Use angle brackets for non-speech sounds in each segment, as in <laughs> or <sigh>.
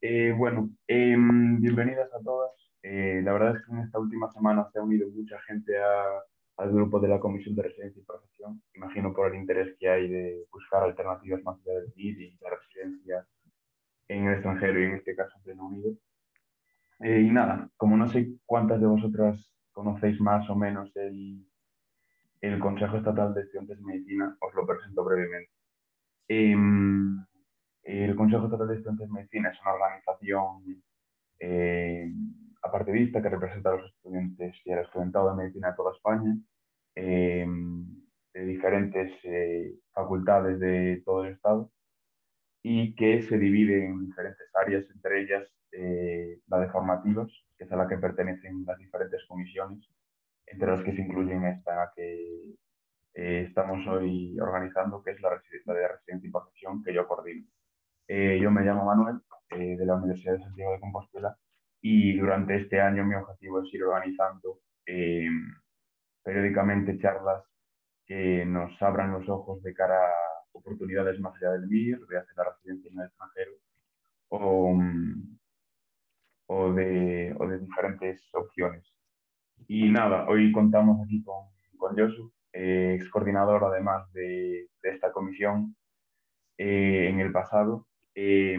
Eh, bueno, em, bienvenidas a todas. Eh, la verdad es que en esta última semana se ha unido mucha gente al grupo de la Comisión de Residencia y Profesión. Imagino por el interés que hay de buscar alternativas más allá del MIR y la residencia en el extranjero y en este caso en Reino Unido. Eh, y nada, como no sé cuántas de vosotras conocéis más o menos el, el Consejo Estatal de Estudiantes de Medicina, os lo presento brevemente. Em, el Consejo Estatal de Estudiantes de Medicina es una organización eh, apartidista que representa a los estudiantes y al estudiantado de medicina de toda España, eh, de diferentes eh, facultades de todo el Estado y que se divide en diferentes áreas, entre ellas la de formativos, que es a la que pertenecen las diferentes comisiones, entre las que se incluyen esta que estamos hoy organizando, que es la, la de residencia y profesión, que yo coordino. Eh, yo me llamo Manuel, eh, de la Universidad de Santiago de Compostela, y durante este año mi objetivo es ir organizando eh, periódicamente charlas que nos abran los ojos de cara a oportunidades más allá del MIR, de hacer la residencia en el extranjero, o, o, de, o de, diferentes opciones. Y nada, hoy contamos aquí con, con Josu, ex coordinador además de, de esta comisión en el pasado eh,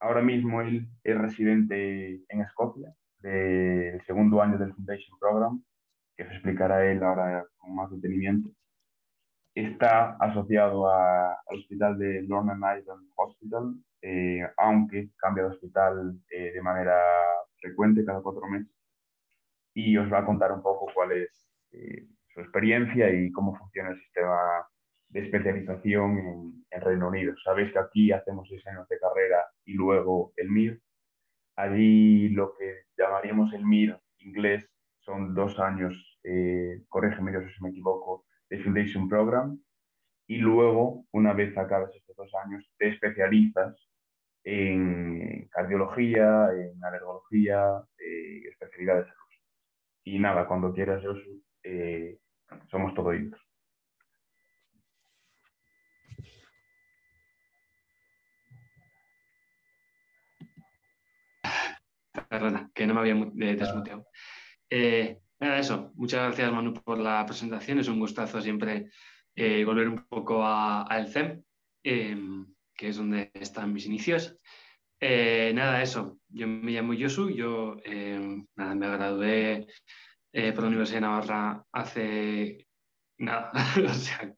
ahora mismo él es residente en Escocia, del segundo año del Foundation Program, que se explicará él ahora con más detenimiento. Está asociado al hospital de Northern Ireland Hospital, eh, aunque cambia de hospital eh, de manera frecuente cada cuatro meses. Y os va a contar un poco cuál es su experiencia y cómo funciona el sistema de especialización en, Reino Unido. Sabéis que aquí hacemos seis años de carrera y luego el MIR. Allí lo que llamaríamos el MIR inglés son dos años, eh, corrígeme si me equivoco, de Foundation Program. Y luego, una vez acabas estos dos años, te especializas en cardiología, en alergología, eh, especialidades de salud. Y nada, cuando quieras, eh, somos todo ellos. Perdona, que no me había desmuteado. Eh, nada, eso. Muchas gracias, Manu, por la presentación. Es un gustazo siempre eh, volver un poco al CEM, em, que es donde están mis inicios. Eh, nada, eso. Yo me llamo Yosu. Yo em, nada, me gradué por la Universidad de Navarra hace nada, <laughs> o sea,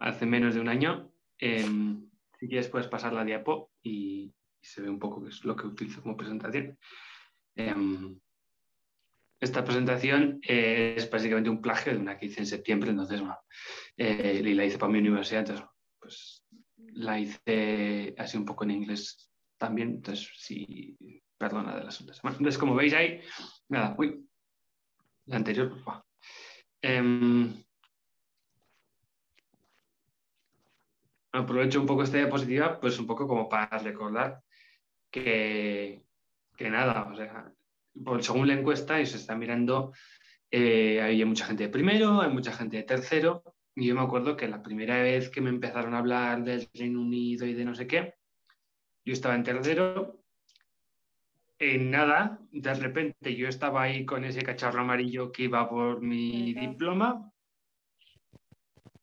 hace menos de un año. Em, si quieres, puedes pasar la diapo y, se ve un poco qué es lo que utilizo como presentación. Em, esta presentación es básicamente un plagio de una que hice en septiembre, entonces, eh, y la hice para mi universidad, entonces, pues la hice así un poco en inglés también, entonces, sí, perdona de las. Bueno, entonces, como veis ahí, nada, uy, la anterior, favor. Em, aprovecho un poco esta diapositiva, pues un poco como para recordar que, nada, o sea, según la encuesta y se está mirando, eh, hay mucha gente de primero, hay mucha gente de tercero, y yo me acuerdo que la primera vez que me empezaron a hablar del Reino Unido y de no sé qué, yo estaba en tercero, en nada, de repente yo estaba ahí con ese cacharro amarillo que iba por mi diploma,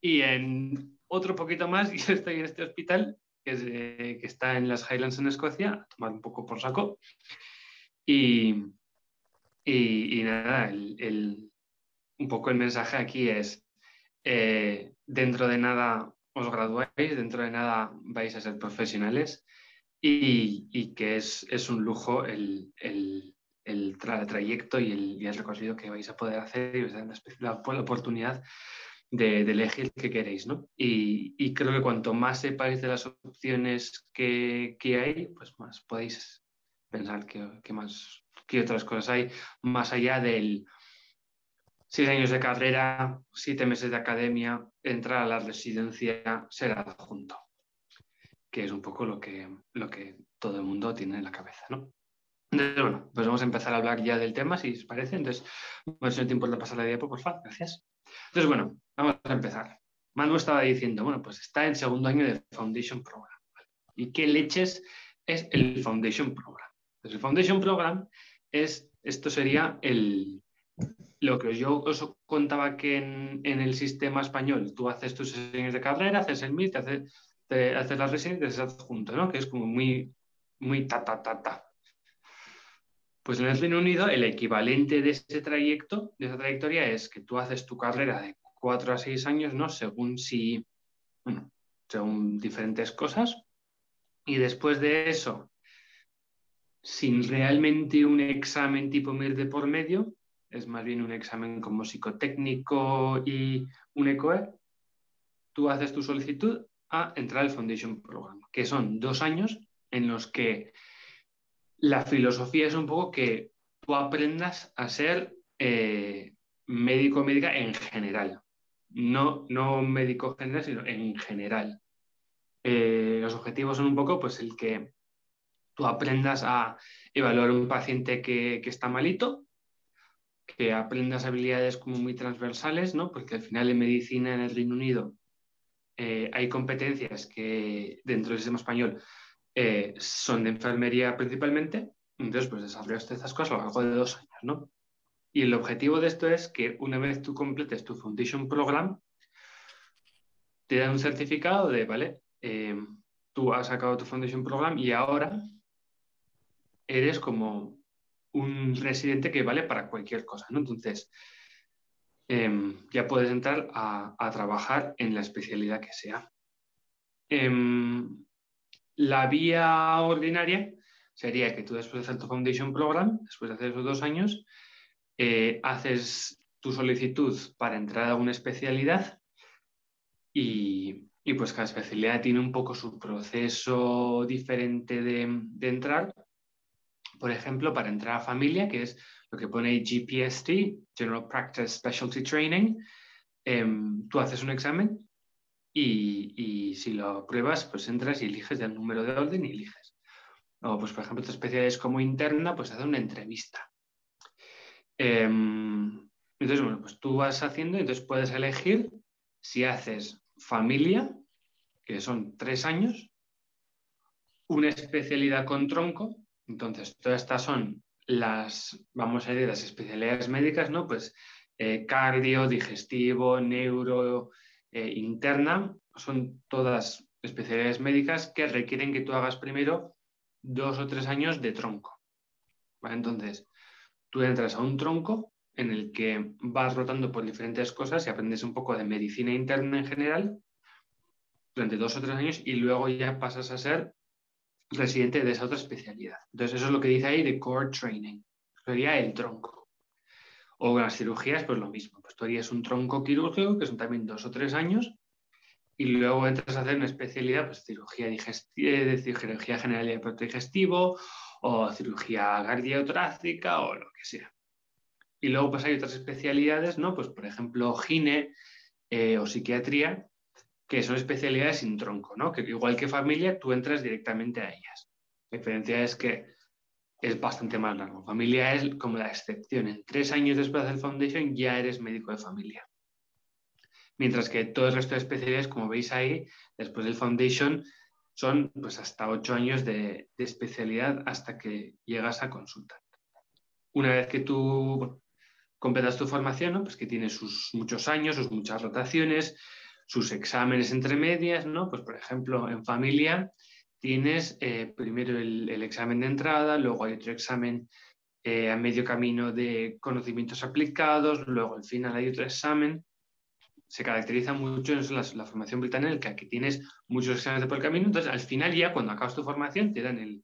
y en otro poquito más <laughs> yo estoy en este hospital que, está en las Highlands en Escocia, a tomar un poco por saco. Y, y, nada, un poco el mensaje aquí es, eh, dentro de nada os graduáis, dentro de nada vais a ser profesionales y, y que es, es, un lujo el, el, el trayecto y el, y el, recorrido que vais a poder hacer y os dan la, la oportunidad de, elegir qué queréis, ¿no? Y, creo que cuanto más sepáis de las opciones que, hay, pues más podéis pensar qué más, qué otras cosas hay, más allá del seis años de carrera, siete meses de academia, entrar a la residencia, ser adjunto. que es un poco lo que, lo que todo el mundo tiene en la cabeza, ¿no? Entonces, bueno, pues vamos a empezar a hablar ya del tema, si os parece. Entonces, no sé tiempo de pasar la diapo, por favor, gracias. Entonces, bueno, vamos a empezar. Manu estaba diciendo, bueno, pues está en segundo año de Foundation Program. ¿Y qué leches es el Foundation Program? Pues el Foundation Program es, esto sería el, lo que yo os contaba que en, el sistema español tú haces tus sesiones de carrera, haces el MIT, haces, te, haces la residencia y te adjunto, ¿no? Que es como muy, muy ta, ta, ta, ta. Pues en el Reino Unido el equivalente de ese trayecto, de esa trayectoria, es que tú haces tu carrera de cuatro a seis años, ¿no? Según si, bueno, según diferentes cosas. Y después de eso, sin realmente un examen tipo MIR de por medio, es más bien un examen como psicotécnico y un ECOE, tú haces tu solicitud a entrar al Foundation Program, que son dos años en los que la filosofía es un poco que tú aprendas a ser eh, médico médica en general. No, no médico general, sino en general. Eh, los objetivos son un poco pues el que tú aprendas a evaluar un paciente que, está malito, que aprendas habilidades como muy transversales, ¿no? Porque al final en medicina en el Reino Unido eh, hay competencias que dentro del sistema español eh, son de enfermería principalmente, entonces pues desarrollaste estas cosas a lo largo de dos años, ¿no? Y el objetivo de esto es que una vez tú completes tu Foundation Program, te dan un certificado de, ¿vale? Eh, tú has sacado tu Foundation Program y ahora eres como un residente que vale para cualquier cosa, ¿no? Entonces, em, ya puedes entrar a, trabajar en la especialidad que sea. Em, la vía ordinaria sería que tú después de hacer tu Foundation Program, después de hacer esos dos años, eh, haces tu solicitud para entrar a una especialidad y, pues cada especialidad tiene un poco su proceso diferente de, entrar. Por ejemplo, para entrar a familia, que es lo que pone GPST, General Practice Specialty Training, em, tú haces un examen y, si lo pruebas, pues entras y eliges el número de orden y eliges. O, pues, por ejemplo, tu especialidad como interna, pues hace una entrevista. Em, entonces, bueno, pues tú vas haciendo y entonces puedes elegir si haces familia, que son tres años, una especialidad con tronco, entonces todas estas son las, vamos a decir, las especialidades médicas, ¿no? Pues eh, cardio, digestivo, neuro, eh, interna, son todas especialidades médicas que requieren que tú hagas primero dos o tres años de tronco. Entonces, tú entras a un tronco en el que vas rotando por diferentes cosas y aprendes un poco de medicina interna en general durante dos o tres años y luego ya pasas a ser residente de esa otra especialidad. Entonces, eso es lo que dice ahí de core training. Sería el tronco. O las cirugías, pues lo mismo. Pues tú harías un tronco quirúrgico, que son también dos o tres años, y luego entras a hacer una especialidad, pues cirugía, digestiva, cirugía general de aparato digestivo, o cirugía cardiotorácica, o lo que sea. Y luego pues hay otras especialidades, ¿no? Pues por ejemplo, gine eh, o psiquiatría, que son especialidades sin tronco, ¿no? Que igual que familia, tú entras directamente a ellas. La diferencia es que es bastante más largo. Familia es como la excepción. En tres años después del Foundation ya eres médico de familia. Mientras que todo el resto de especialidades, como veis ahí, después del Foundation, son pues hasta ocho años de, especialidad hasta que llegas a consulta. Una vez que tú completas tu formación, pues que tiene sus muchos años, sus muchas rotaciones, sus exámenes entre medias, ¿no? Pues por ejemplo, en familia tienes eh, primero el, examen de entrada, luego hay otro examen eh, a medio camino de conocimientos aplicados, luego al final hay otro examen. Se caracteriza mucho en la, formación británica, que tienes muchos exámenes por el camino, entonces al final ya cuando acabas tu formación te dan el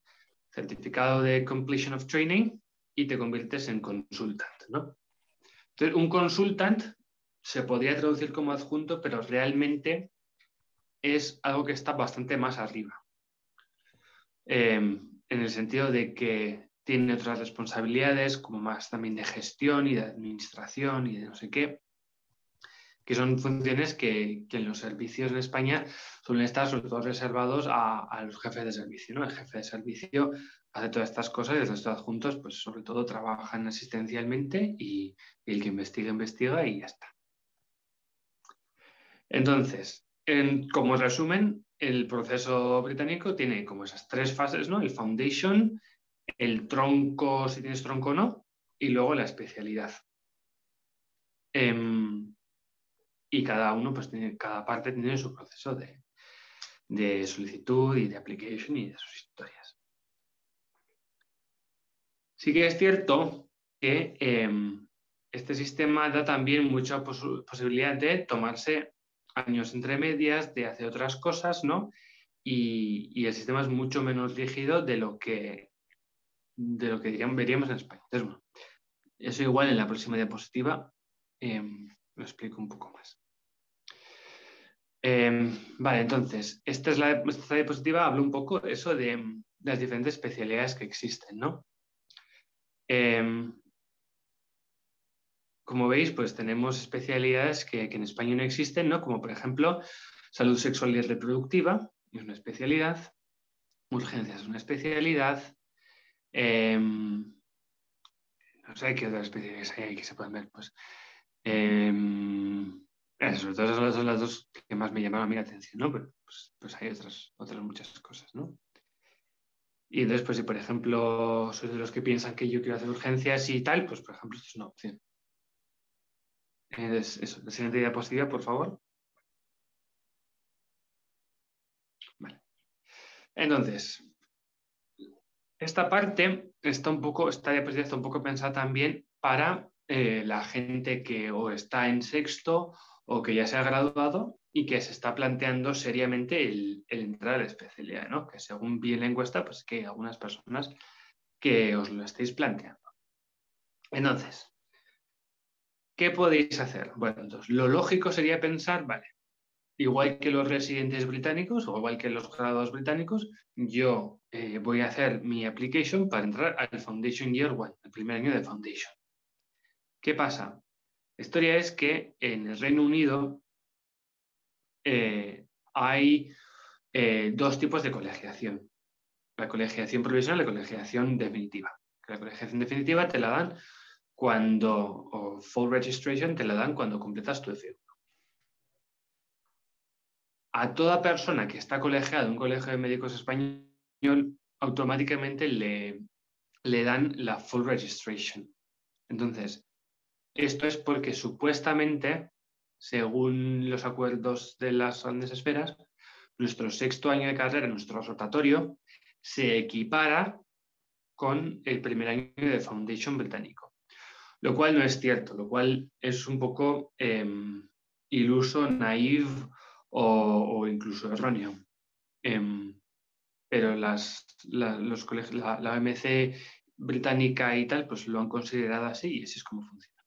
certificado de completion of training y te conviertes en consultant. Entonces, un consultant se podría traducir como adjunto, pero realmente es algo que está bastante más arriba. Em, en el sentido de que tiene otras responsabilidades, como más también de gestión y de administración y de no sé qué, que son funciones que, en los servicios en España suelen estar sobre todo reservados a, los jefes de servicio. ¿no? El jefe de servicio hace todas estas cosas y los adjuntos, pues sobre todo trabajan asistencialmente y, el que investiga, investiga y ya está. Entonces, como resumen, el proceso británico tiene como esas tres fases, ¿no? El foundation, el tronco, si tienes tronco o no, y luego la especialidad. Em, y cada uno, pues tiene, cada parte tiene su proceso de, solicitud y de application y de sus historias. Sí que es cierto que em, este sistema da también mucha posibilidad de tomarse años entre medias, de hacer otras cosas, ¿no? Y, el sistema es mucho menos rígido de lo que, de lo que veríamos en España. Eso igual en la próxima diapositiva em, lo explico un poco más. Em, vale, entonces, esta es la esta diapositiva, hablo un poco eso de, las diferentes especialidades que existen, ¿no? Em, como veis, pues tenemos especialidades que, en España no existen, ¿no? Como por ejemplo, salud sexual y reproductiva, es una especialidad, urgencias es una especialidad, no sé qué otras especialidades hay que se pueden ver, pues eh, sobre todo esas son las dos que más me llamaron a mí la atención, ¿no? Pero pues, pues, hay otras, otras muchas cosas, ¿no? Y entonces, pues si por ejemplo soy de los que piensan que yo quiero hacer urgencias y tal, pues por ejemplo esto es una opción. Es, eso, la siguiente diapositiva, por favor. Vale. Entonces, esta parte está un poco, esta diapositiva un poco pensada también para eh, la gente que o está en sexto o que ya se ha graduado y que se está planteando seriamente el, entrar a la especialidad, ¿no? Que según vi en la encuesta, pues que hay algunas personas que os lo estáis planteando. Entonces, ¿qué podéis hacer? Bueno, entonces, lo lógico sería pensar, vale, igual que los residentes británicos o igual que los graduados británicos, yo eh, voy a hacer mi application para entrar al Foundation Year One, el primer año de Foundation. ¿Qué pasa? La historia es que en el Reino Unido eh, hay eh, dos tipos de colegiación. La colegiación provisional y la colegiación definitiva. La colegiación definitiva te la dan cuando, o full registration te la dan cuando completas tu F1. A toda persona que está colegiada en un colegio de médicos español, automáticamente le, le dan la full registration. Entonces, esto es porque supuestamente, según los acuerdos de las grandes esferas, nuestro sexto año de carrera, nuestro rotatorio, se equipara con el primer año de Foundation británico. Lo cual no es cierto, lo cual es un poco em, iluso, naive o, incluso erróneo. Em, pero las, los colegios, la, la OMC británica y tal, pues lo han considerado así y así es como funciona.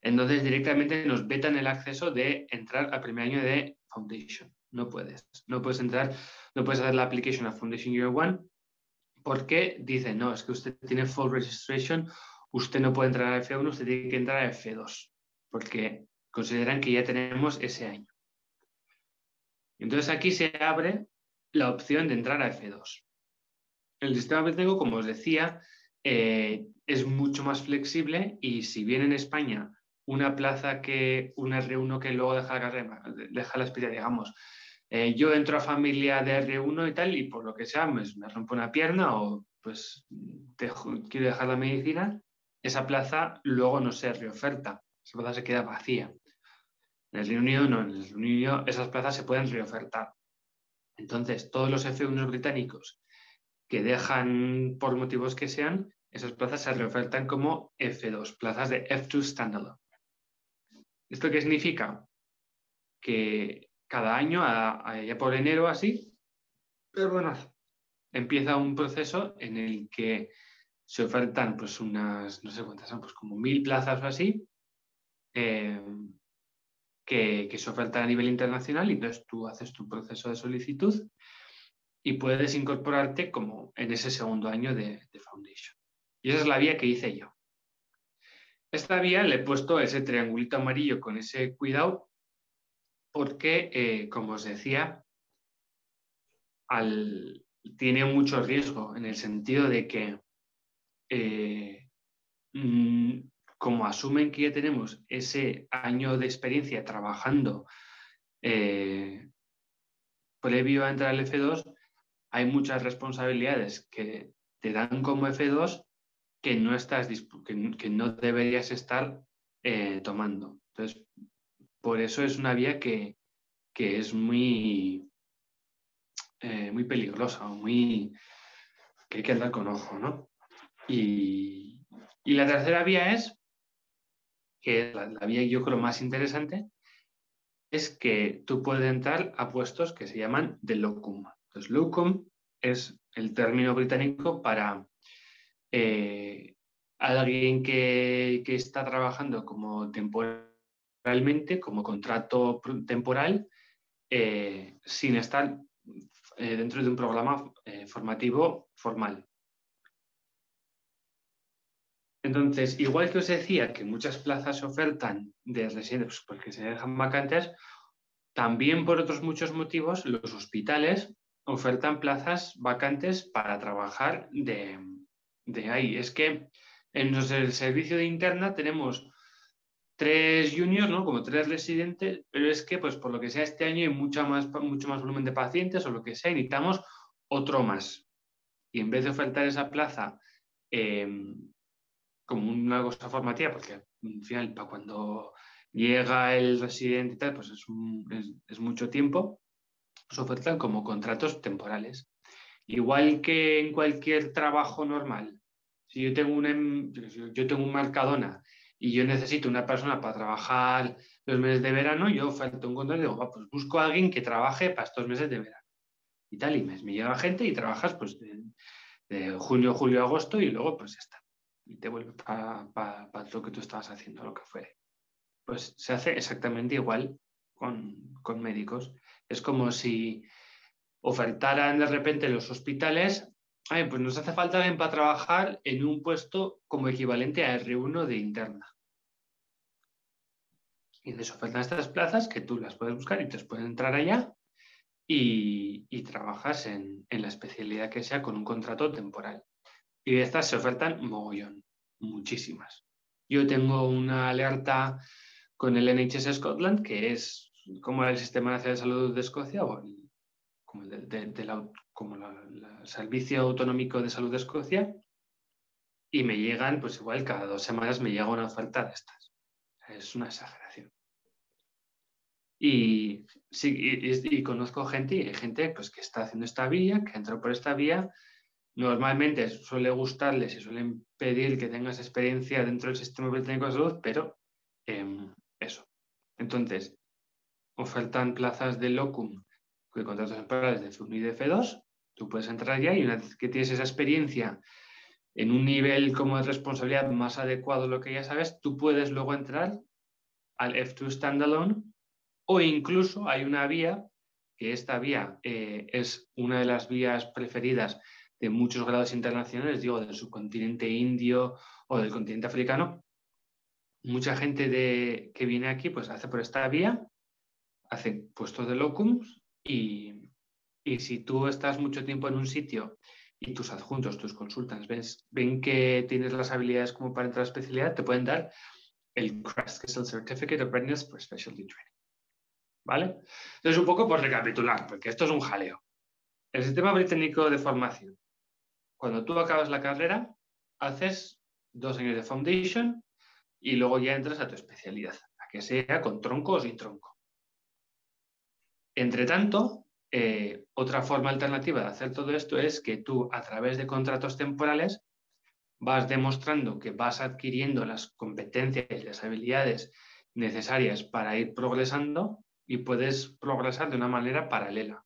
Entonces directamente nos vetan el acceso de entrar al primer año de Foundation. No puedes. No puedes entrar, no puedes hacer la application a Foundation Year One porque dice, no, es que usted tiene full registration, usted no puede entrar a F1, usted tiene que entrar a F2, porque consideran que ya tenemos ese año. Entonces aquí se abre la opción de entrar a F2. El sistema británico, como os decía, eh, es mucho más flexible y si bien en España una plaza que, un R1 que luego deja la carrera, deja la especialidad, digamos. Eh, yo entro a familia de R1 y tal, y por lo que sea, me, me rompo una pierna o pues quiero dejar la medicina, esa plaza luego no se reoferta, esa plaza se queda vacía. En el Reino Unido no, en el Reino Unido esas plazas se pueden reofertar. Entonces, todos los F1 británicos que dejan por motivos que sean, esas plazas se reofertan como F2, plazas de F2 Standalone. ¿Esto qué significa? Que cada año, ya por enero así, perdonad, empieza un proceso en el que se ofertan pues unas, no sé cuántas son, pues como mil plazas o así, eh, que, se ofertan a nivel internacional y entonces tú haces tu proceso de solicitud y puedes incorporarte como en ese segundo año de, Foundation. Y esa es la vía que hice yo. Esta vía le he puesto ese triangulito amarillo con ese cuidado porque, eh, como os decía, tiene mucho riesgo en el sentido de que eh, mm, como asumen que ya tenemos ese año de experiencia trabajando eh, previo a entrar al F2, hay muchas responsabilidades que te dan como F2 que no, estás, que, no deberías estar eh, tomando. Entonces, por eso es una vía que, es muy, muy peligrosa, muy, que hay que andar con ojo, ¿no? Y, la tercera vía es, que la, vía yo creo más interesante, es que tú puedes entrar a puestos que se llaman de locum. Entonces, locum es el término británico para eh, alguien que, está trabajando como temporalmente, como contrato temporal, eh, sin estar eh, dentro de un programa formativo formal. Entonces, igual que os decía que muchas plazas se ofertan de residentes porque se dejan vacantes, también por otros muchos motivos los hospitales ofertan plazas vacantes para trabajar de, ahí. Es que en el servicio de interna tenemos tres juniors, ¿no? Como tres residentes, pero es que, pues por lo que sea, este año hay mucho más, mucho más volumen de pacientes o lo que sea, necesitamos otro más. Y en vez de ofertar esa plaza em, como una cosa formativa, porque al final, para cuando llega el residente y tal, pues es, mucho tiempo, se ofertan como contratos temporales. Igual que en cualquier trabajo normal, si yo tengo un, em, yo tengo un Mercadona y yo necesito una persona para trabajar los meses de verano, yo oferto un contrato y digo, pues busco a alguien que trabaje para estos meses de verano. Y tal, y me, me llega gente y trabajas pues de, de junio, julio, agosto y luego pues ya está y te vuelve para lo que tú estabas haciendo, lo que fuere. Pues se hace exactamente igual con, médicos. Es como si ofertaran de repente los hospitales, pues nos hace falta alguien para trabajar en un puesto como equivalente a R1 de interna. Y les ofertan estas plazas que tú las puedes buscar y te puedes entrar allá y, trabajas en, la especialidad que sea con un contrato temporal. Y de estas se ofertan mogollón, muchísimas. Yo tengo una alerta con el NHS Scotland, que es como el Sistema Nacional de Salud de Escocia, o como, el, Servicio Autonómico de Salud de Escocia, y me llegan, pues igual cada dos semanas me llega una oferta de estas. Es una exageración. Y, sí, y, conozco gente, y hay gente pues, que está haciendo esta vía, que entró por esta vía Normalmente suele gustarles y suelen pedir que tengas experiencia dentro del sistema británico de salud, pero em, eso. Entonces, ofertan plazas de locum con contratos temporales de F1 y de F2, tú puedes entrar ya y una vez que tienes esa experiencia en un nivel como de responsabilidad más adecuado a lo que ya sabes, tú puedes luego entrar al F2 standalone o incluso hay una vía, que esta vía eh, es una de las vías preferidas de muchos grados internacionales, digo, del subcontinente indio o del continente africano, mucha gente de, que viene aquí pues hace por esta vía, hace puestos de locums y, si tú estás mucho tiempo en un sitio y tus adjuntos, tus consultas, ven que tienes las habilidades como para entrar a especialidad, te pueden dar el CREST, que es el Certificate of Readiness for Specialty Training. ¿Vale? Entonces, un poco por recapitular, porque esto es un jaleo. El sistema británico de formación cuando tú acabas la carrera, haces dos años de foundation y luego ya entras a tu especialidad, a que sea con tronco o sin tronco. Entre tanto, eh, otra forma alternativa de hacer todo esto es que tú, a través de contratos temporales, vas demostrando que vas adquiriendo las competencias y las habilidades necesarias para ir progresando y puedes progresar de una manera paralela.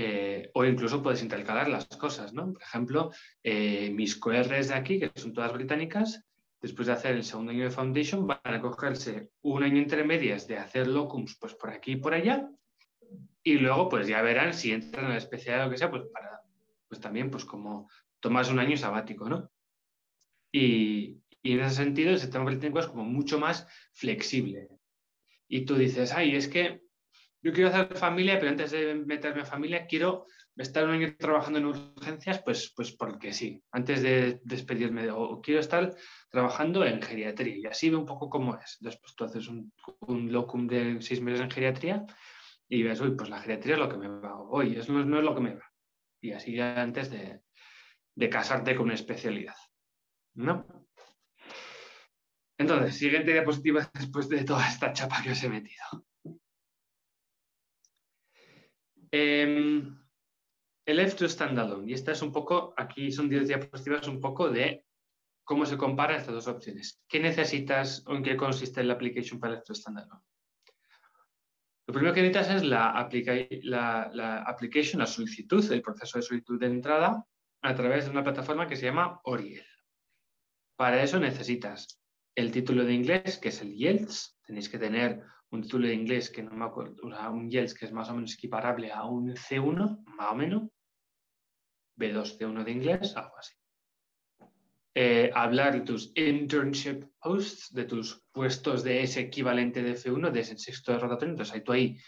Eh, o incluso puedes intercalar las cosas, ¿no? Por ejemplo, eh, mis QRs de aquí, que son todas británicas, después de hacer el segundo año de Foundation, van a cogerse un año entre medias de hacer locums pues por aquí y por allá, y luego pues ya verán si entran a la especialidad o lo que sea, pues para, pues también pues como tomas un año sabático, ¿no? Y, y en ese sentido el sistema británico es como mucho más flexible. y tú dices, ay, es que yo quiero hacer familia, pero antes de meterme a familia quiero estar un año trabajando en urgencias, pues, pues porque sí, antes de despedirme, o quiero estar trabajando en geriatría y así ve un poco cómo es. Después tú haces un, locum de seis meses en geriatría y ves, uy, pues la geriatría es lo que me va, hoy eso no, no, es lo que me va. Y así ya antes de, de casarte con una especialidad. ¿No? Entonces, siguiente diapositiva después de toda esta chapa que os he metido. Eh, el F2 Standalone. Y esta es un poco, aquí son 10 diapositivas un poco de cómo se comparan estas dos opciones. ¿Qué necesitas o en qué consiste la application para el F2 Standalone? Lo primero que necesitas es la, la, la application, la solicitud, el proceso de solicitud de entrada a través de una plataforma que se llama Oriel. Para eso necesitas el título de inglés, que es el IELTS. Tenéis que tener un título de inglés que no me acuerdo, un IELTS que es más o menos equiparable a un C1, más o menos. B2, C1 de inglés, algo así. Eh, hablar de tus internship posts, de tus puestos de ese equivalente de F1, de ese sexto de rotatorio. Entonces ahí tú ahí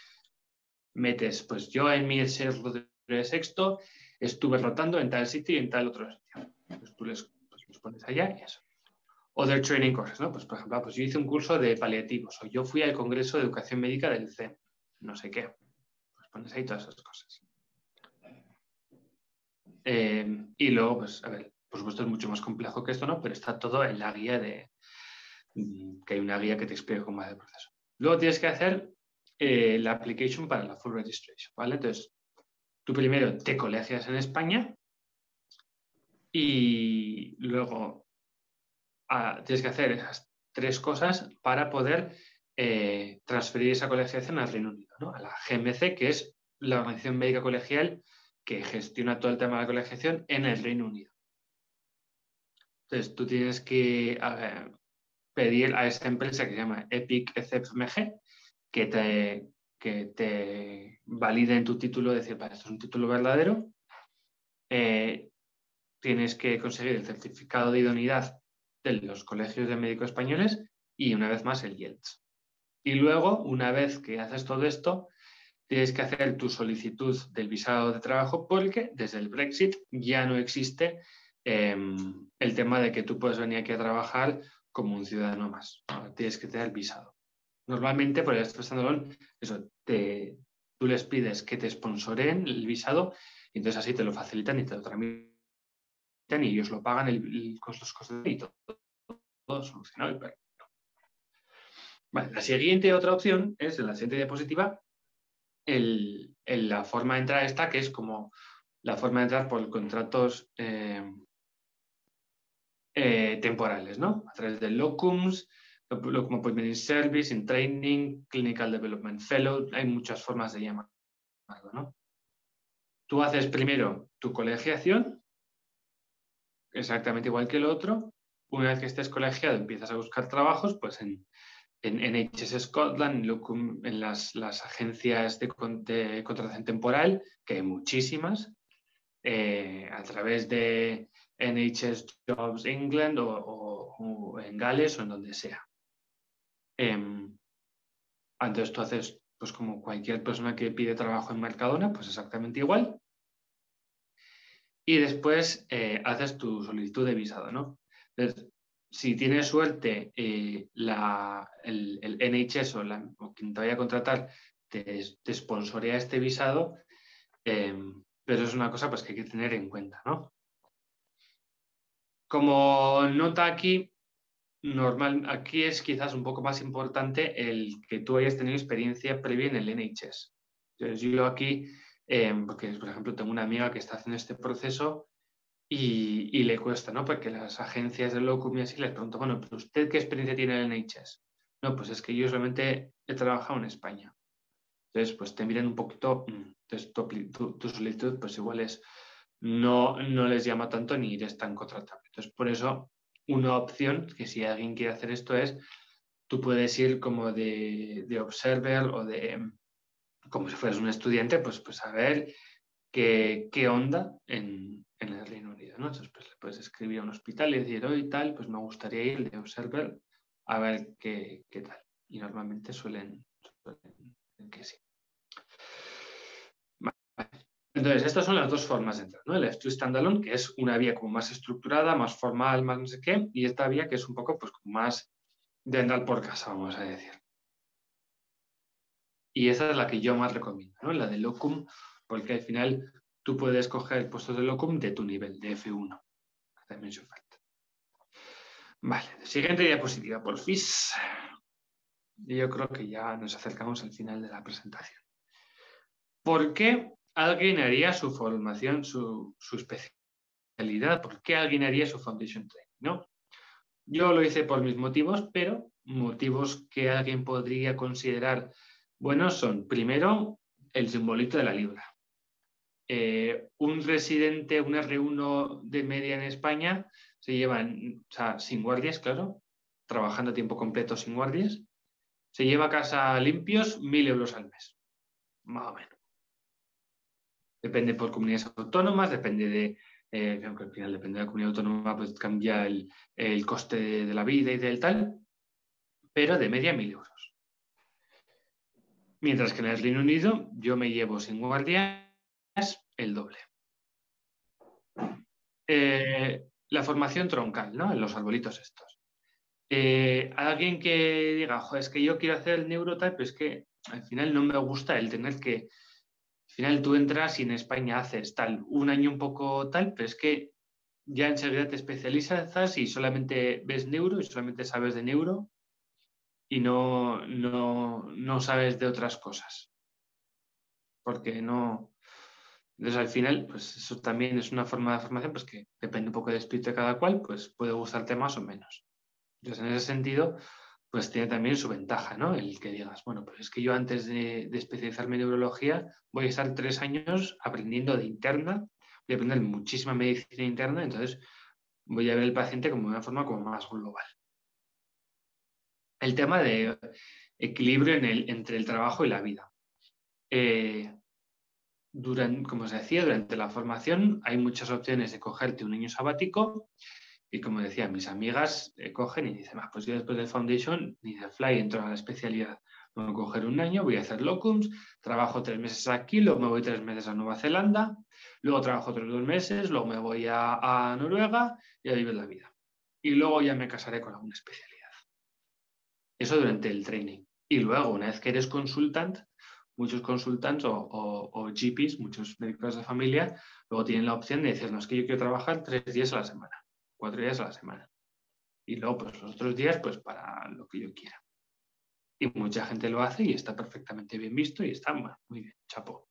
metes, pues yo en mi rotatorio de sexto estuve rotando en tal sitio y en tal otro sitio. Pues tú les, pues, los pones allá y eso. Other training courses, ¿no? Pues por ejemplo, pues yo hice un curso de paliativos o yo fui al Congreso de Educación Médica del CEN, no sé qué. Pues pones ahí todas esas cosas. Eh, y luego, pues, a ver, por supuesto es mucho más complejo que esto, ¿no? Pero está todo en la guía de, mm, que hay una guía que te explica cómo va el proceso. Luego tienes que hacer eh, la application para la full registration, ¿vale? Entonces, tú primero te colegias en España y luego tienes que hacer esas tres cosas para poder eh, transferir esa colegiación al Reino Unido, ¿no? A la GMC, que es la Organización Médica Colegial que gestiona todo el tema de la colegiación en el Reino Unido. Entonces, tú tienes que pedir a esa empresa que se llama Epic ECFMG que te, que te valide en tu título, decir, para esto es un título verdadero. Eh, tienes que conseguir el certificado de idoneidad de los colegios de médicos españoles y una vez más el IELTS. Y luego, una vez que haces todo esto, tienes que hacer tu solicitud del visado de trabajo porque desde el Brexit ya no existe em, el tema de que tú puedes venir aquí a trabajar como un ciudadano más. tienes que tener el visado. Normalmente, por el standalone, eso, te, tú les pides que te sponsoren el visado y entonces así te lo facilitan y te lo tramitan y ellos lo pagan el, los costos y todo, solucionado la siguiente otra opción es en la siguiente diapositiva el, la forma de entrar esta, que es como la forma de entrar por contratos eh, eh, temporales, ¿no? A través de locums, locum appointment in service, in training, clinical development fellow, hay muchas formas de llamarlo, ¿no? Tú haces primero tu colegiación, exactamente igual que el otro. Una vez que estés colegiado, empiezas a buscar trabajos, pues en, en NHS Scotland, en las, agencias de, contratación temporal, que hay muchísimas, eh, a través de NHS Jobs England o, en Gales o en donde sea. Entonces tú haces, pues como cualquier persona que pide trabajo en Mercadona, pues exactamente igual. Y después eh, haces tu solicitud de visado, ¿no? Si tienes suerte, eh, el, NHS o, quien te vaya a contratar te, te sponsorea este visado, em, pero es una cosa pues, que hay que tener en cuenta. ¿no? Como nota aquí, normal, aquí es quizás un poco más importante el que tú hayas tenido experiencia previa en el NHS. Entonces, yo aquí, em, porque por ejemplo tengo una amiga que está haciendo este proceso y, le cuesta, ¿no? Porque las agencias de locum y así les pregunto, bueno, ¿pero usted qué experiencia tiene en el NHS? No, pues es que yo solamente he trabajado en España. Entonces, pues te miran un poquito, mm, entonces tu, solicitud pues igual es, no, no les llama tanto ni eres tan contratable. Entonces, por eso, una opción que si alguien quiere hacer esto es, tú puedes ir como de, de observer o de, como si fueras un estudiante, pues, pues a ver qué, qué onda en, en el Reino Unido. ¿no? Entonces, pues, le puedes escribir a un hospital y decir, hoy tal, pues me gustaría ir de Observer a ver qué, qué tal. Y normalmente suelen, en que sí. Entonces, estas son las dos formas de entrar, ¿no? El Estudio Standalone, que es una vía como más estructurada, más formal, más no sé qué, y esta vía que es un poco pues más de andar por casa, vamos a decir. Y esa es la que yo más recomiendo, ¿no? La de Locum, porque al final tú puedes coger puestos de Locum de tu nivel, de F1, que también se falta. Vale, siguiente diapositiva, por FIS. Y yo creo que ya nos acercamos al final de la presentación. ¿Por qué alguien haría su formación, su, especialidad? ¿Por qué alguien haría su Foundation Training? ¿no? Yo lo hice por mis motivos, pero motivos que alguien podría considerar buenos son, primero, el simbolito de la libra. Eh, un residente, un R1 de media en España, se sea, sin guardias, claro, trabajando a tiempo completo sin guardias, se lleva a casa limpios mil euros al mes, más o menos. Depende por comunidades autónomas, depende de, eh, aunque al final depende de la comunidad autónoma, pues cambia el, coste de, la vida y del tal, pero de media mil euros. Mientras que en el Reino Unido yo me llevo sin guardias el doble. Eh, la formación troncal, ¿no? En los arbolitos estos. Eh, alguien que diga, es que yo quiero hacer el neurotype, pero es que al final no me gusta el tener que, al final tú entras y en España haces tal, un año un poco tal, pero es que ya enseguida te especializas y solamente ves neuro y solamente sabes de neuro y no, no, no sabes de otras cosas. Porque no, entonces, al final, pues eso también es una forma de formación pues, que depende un poco del espíritu de cada cual, pues puede gustarte más o menos. Entonces, en ese sentido, pues tiene también su ventaja, ¿no? El que digas, bueno, pues es que yo antes de, especializarme en neurología voy a estar tres años aprendiendo de interna, voy a aprender muchísima medicina interna, entonces voy a ver el paciente como de una forma como más global. El tema de equilibrio entre el trabajo y la vida. Eh, durante, como se decía, durante la formación hay muchas opciones de cogerte un año sabático y como decía, mis amigas eh, cogen y dicen, ah, pues yo después del Foundation ni de Fly entro a la especialidad. Voy a coger un año, voy a hacer locums, trabajo tres meses aquí, luego me voy tres meses a Nueva Zelanda, luego trabajo otros dos meses, luego me voy a, a Noruega y a vivir la vida. Y luego ya me casaré con alguna especialidad. Eso durante el training. Y luego, una vez que eres consultant, muchos consultantes o, o, GPs, muchos médicos de familia, luego tienen la opción de decir, no, es que yo quiero trabajar tres días a la semana, cuatro días a la semana. Y luego, pues los otros días, pues para lo que yo quiera. Y mucha gente lo hace y está perfectamente bien visto y está muy bien, chapo.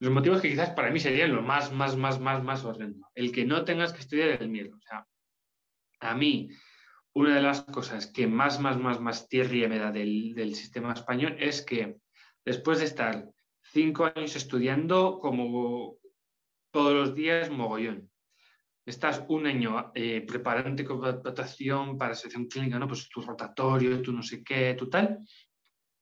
Los motivos que quizás para mí serían lo más, más, más, más, más horrendo. El que no tengas que estudiar el miedo. O sea, a mí, una de las cosas que más, más, más, más tierra me da del, sistema español es que después de estar cinco años estudiando como todos los días mogollón, estás un año eh, preparándote con adaptación para sección clínica, ¿no? Pues tu rotatorio, tu no sé qué, tu tal,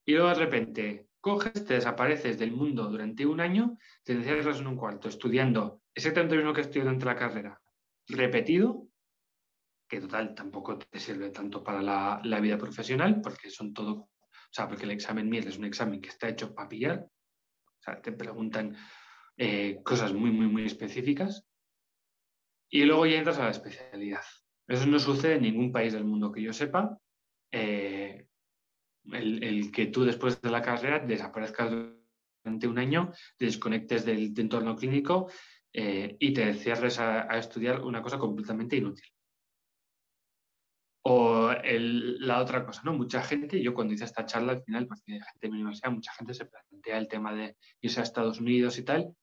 y luego de repente coges, te desapareces del mundo durante un año, te encierras en un cuarto estudiando exactamente lo mismo que estudiado durante la carrera, repetido, que total tampoco te sirve tanto para la, vida profesional, porque son todo, o sea, porque el examen MIR es un examen que está hecho para pillar, o sea, te preguntan eh, cosas muy, muy, muy específicas, y luego ya entras a la especialidad. Eso no sucede en ningún país del mundo que yo sepa. Eh, el, que tú después de la carrera desaparezcas durante un año, te desconectes del, entorno clínico eh, y te cierres a, estudiar una cosa completamente inútil. O la otra cosa, ¿no? Mucha gente, yo cuando hice esta charla al final, porque de gente de mi universidad, mucha gente se plantea el tema de irse a Estados Unidos y tal.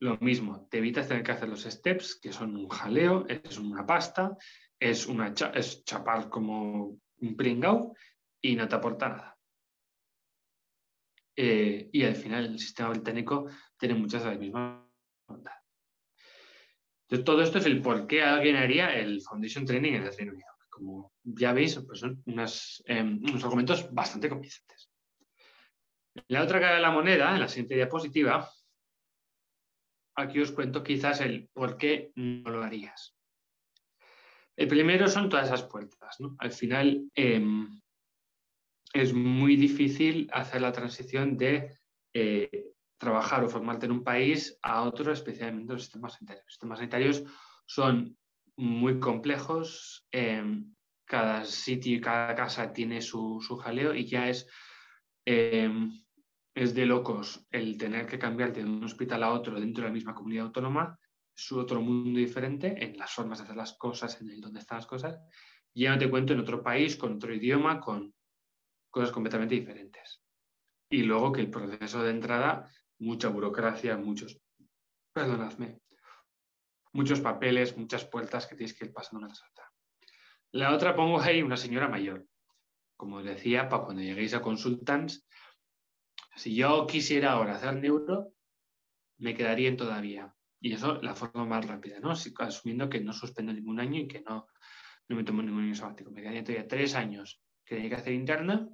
Lo mismo, te evitas tener que hacer los steps, que son un jaleo, es una pasta, es, una chapar como un pringao y no te aporta nada. Eh, y al final el sistema británico tiene muchas de las mismas bondades. Todo esto es el por qué alguien haría el Foundation Training en el Reino Unido como ya veis, pues son em, unos argumentos bastante convincentes. En la otra cara de la moneda, en la siguiente diapositiva, aquí os cuento quizás el por qué no lo harías. El primero son todas esas puertas. Al final, em, es muy difícil hacer la transición de eh, trabajar o formarte en un país a otro, especialmente los sistemas sanitarios. Los sistemas sanitarios son muy complejos, em, cada sitio y cada casa tiene su, jaleo y ya es, em, es de locos el tener que cambiarte de un hospital a otro dentro de la misma comunidad autónoma, es otro mundo diferente en las formas de hacer las cosas, en el dónde están las cosas. Ya no te cuento en otro país, con otro idioma, con cosas completamente diferentes. Y luego que el proceso de entrada, mucha burocracia, muchos, perdonadme, muchos papeles, muchas puertas que tienes que ir pasando una tras otra. La otra pongo ahí una señora mayor. Como decía, para cuando lleguéis a consultants, si yo quisiera ahora hacer neuro, me quedaría todavía. Y eso la forma más rápida, ¿no? asumiendo que no suspendo ningún año y que no, no me tomo ningún año sabático. Me quedaría todavía tres años que tenía que hacer interna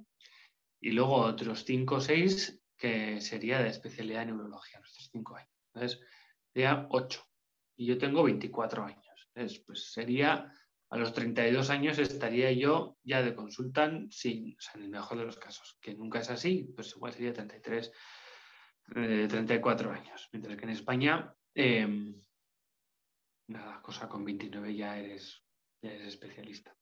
y luego otros cinco o seis que sería de especialidad en neurología, nuestros cinco años. Entonces, sería ocho. Y yo tengo 24 años. Entonces, pues sería, a los 32 años estaría yo ya de consultan, sea, en el mejor de los casos, que nunca es así, pues igual sería 33, 34 eh, años. Mientras que en España, em, nada, cosa con 29 ya eres, ya eres especialista.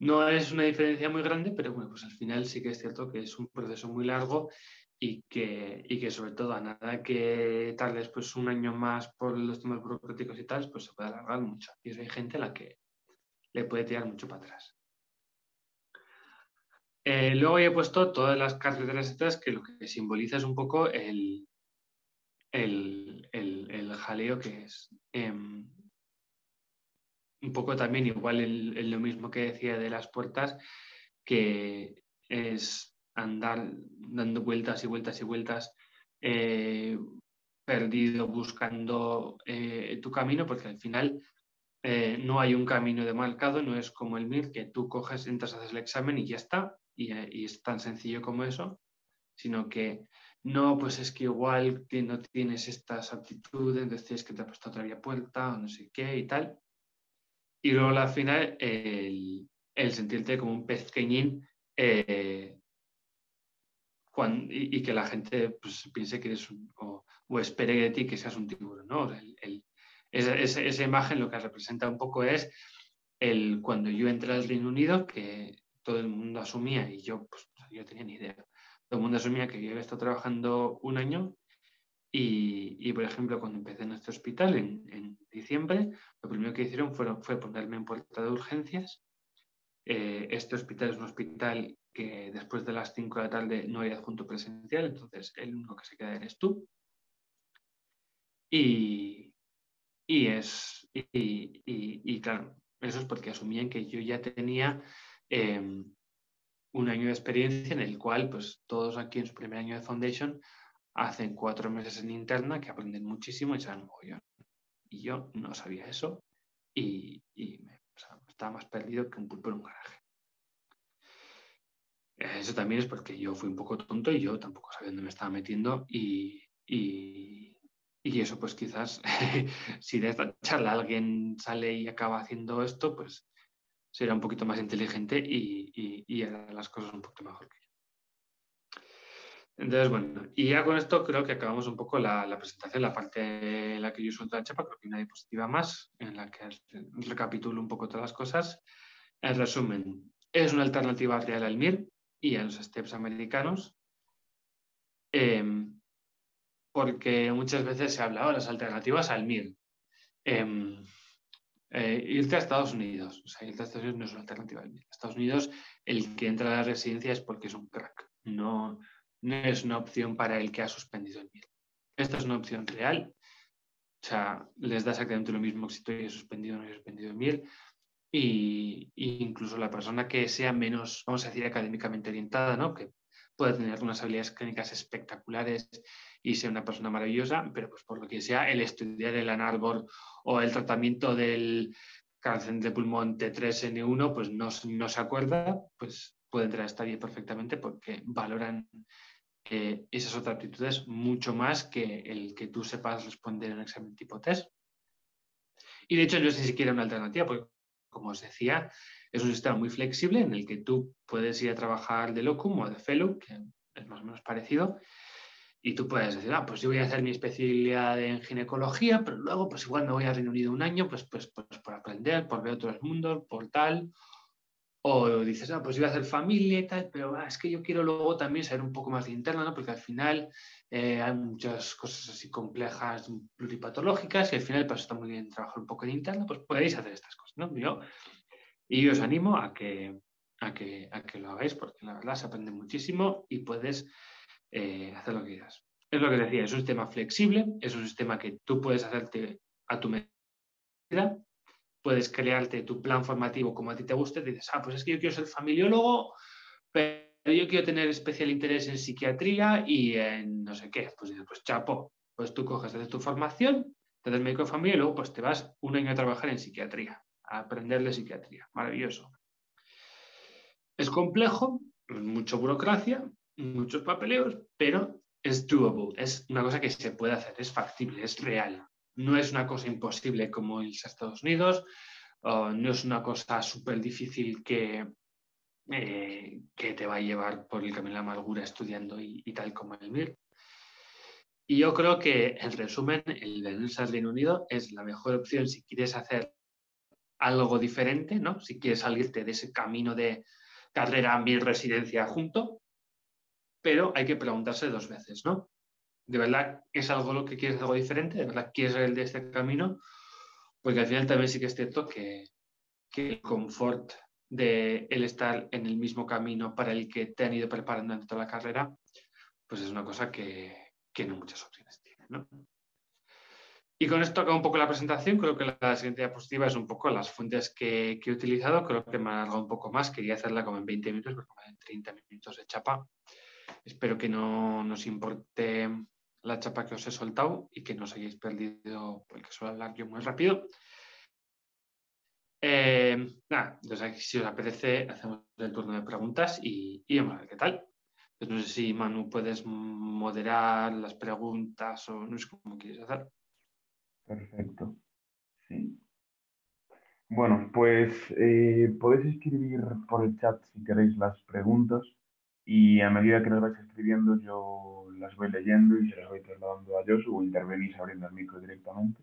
No es una diferencia muy grande, pero bueno, pues al final sí que es cierto que es un proceso muy largo y que, y que sobre todo a nada que tal después un año más por los temas burocráticos y tal, pues se puede alargar mucho. Y eso hay gente a la que le puede tirar mucho para atrás. Eh, luego he puesto todas las carreteras estas que lo que simboliza es un poco el, el, el, jaleo que es. Em, un poco también igual en, lo mismo que decía de las puertas, que es andar dando vueltas y vueltas y vueltas, eh, perdido buscando eh, tu camino, porque al final eh, no hay un camino demarcado, no es como el MIR, que tú coges, entras, haces el examen y ya está, y, es tan sencillo como eso, sino que no, pues es que igual no tienes estas aptitudes, decís que te ha puesto otra vía puerta o no sé qué y tal. Y luego al final el, sentirte como un pezqueñín eh, y, que la gente pues, piense que eres un, o, espere de ti que seas un tiburón. ¿no? esa, imagen lo que representa un poco es el, cuando yo entré al Reino Unido, que todo el mundo asumía, y yo, pues, yo tenía ni idea, todo el mundo asumía que yo había estado trabajando un año y, por ejemplo, cuando empecé en este hospital en, diciembre, lo primero que hicieron fue, fue ponerme en puerta de urgencias. Eh, este hospital es un hospital que después de las 5 de la tarde no hay adjunto presencial, entonces el único que se queda eres tú. Y, y es, y, claro, eso es porque asumían que yo ya tenía em, un año de experiencia en el cual, pues todos aquí en su primer año de Foundation hacen cuatro meses en interna que aprenden muchísimo y saben mogollón. Y yo no sabía eso y, estaba más perdido que un pulpo en un garaje. Eso también es porque yo fui un poco tonto y yo tampoco sabía dónde me estaba metiendo y, eso pues quizás <laughs> si de esta charla alguien sale y acaba haciendo esto, pues será un poquito más inteligente y, y hará las cosas un poquito mejor que yo. Entonces, bueno, y ya con esto creo que acabamos un poco la, presentación, la parte en la que yo suelto la chapa, creo que hay una diapositiva más en la que recapitulo un poco todas las cosas. En resumen, es una alternativa real al MIR y a los STEPS americanos, em, porque muchas veces se ha hablado de las alternativas al MIR. Em, eh, irte a Estados Unidos, o sea, irte a Estados Unidos no es una alternativa al MIR. Estados Unidos, el que entra a la residencia es porque es un crack, no no es una opción para el que ha suspendido el MIR. Esta es una opción real. O sea, les da exactamente lo mismo si estoy suspendido o no he suspendido el MIR. Y, incluso la persona que sea menos, vamos a decir, académicamente orientada, ¿no? que puede tener unas habilidades clínicas espectaculares y ser una persona maravillosa, pero pues por lo que sea, el estudiar el anarbor o el tratamiento del cáncer de pulmón T3N1, pues no, se acuerda, pues puede entrar a esta perfectamente porque valoran esas otras aptitudes mucho más que el que tú sepas responder en un examen tipo test. Y de hecho no es ni siquiera una alternativa, porque como os decía, es un sistema muy flexible en el que tú puedes ir a trabajar de locum o de fellow, que es más o menos parecido, y tú puedes decir, ah, pues yo voy a hacer mi especialidad en ginecología, pero luego pues igual me voy a Reino Unido un año, pues, pues, pues por aprender, por ver otros mundos, por tal. O dices, ah, pues yo voy a hacer familia y tal, pero ah, es que yo quiero luego también saber un poco más de interna, ¿no? Porque al final eh, hay muchas cosas así complejas, pluripatológicas, y al final pues está muy bien trabajar un poco en interna, pues podéis hacer estas cosas, ¿no? Yo, y os animo a que, a, que, a que lo hagáis, porque la verdad se aprende muchísimo y puedes eh, hacer lo que quieras. Es lo que decía, es un sistema flexible, es un sistema que tú puedes hacerte a tu medida, puedes crearte tu plan formativo como a ti te guste, dices, ah, pues es que yo quiero ser familiólogo, pero yo quiero tener especial interés en psiquiatría y en no sé qué. Pues dices, pues chapo, pues tú coges, haces tu formación, te das médico de familia y luego pues te vas un año a trabajar en psiquiatría, a aprender de psiquiatría. Maravilloso. Es complejo, mucha burocracia, muchos papeleos, pero es doable, es una cosa que se puede hacer, es factible, es real. No es una cosa imposible como en Estados Unidos, no es una cosa súper difícil que, eh, que te va a llevar por el camino de la amargura estudiando y, tal como el MIR. Y yo creo que, en resumen, el venirse al Reino Unido es la mejor opción si quieres hacer algo diferente, ¿no? Si quieres salirte de ese camino de carrera, MIR, residencia junto, pero hay que preguntarse dos veces, ¿no? ¿De verdad es algo lo que quieres algo diferente? ¿De verdad quieres el de este camino? Porque al final también sí que es cierto que, el confort de el estar en el mismo camino para el que te han ido preparando en toda la carrera, pues es una cosa que, no muchas opciones tiene, ¿no? Y con esto acabo un poco la presentación. Creo que la siguiente diapositiva es un poco las fuentes que, he utilizado. Creo que me ha alargado un poco más. Quería hacerla como en 20 minutos, porque como en 30 minutos de chapa. Espero que no nos importe la chapa que os he soltado y que no os hayáis perdido porque suelo hablar yo muy rápido. Eh, nada, entonces si os apetece, hacemos el turno de preguntas y, vamos a ver qué tal. Pues no sé si Manu puedes moderar las preguntas o no sé cómo quieres hacer. Perfecto. Sí. Bueno, pues eh, podéis escribir por el chat si queréis las preguntas y a medida que las vais escribiendo yo las voy leyendo y se las voy trasladando a Josu o intervenís abriendo el micro directamente.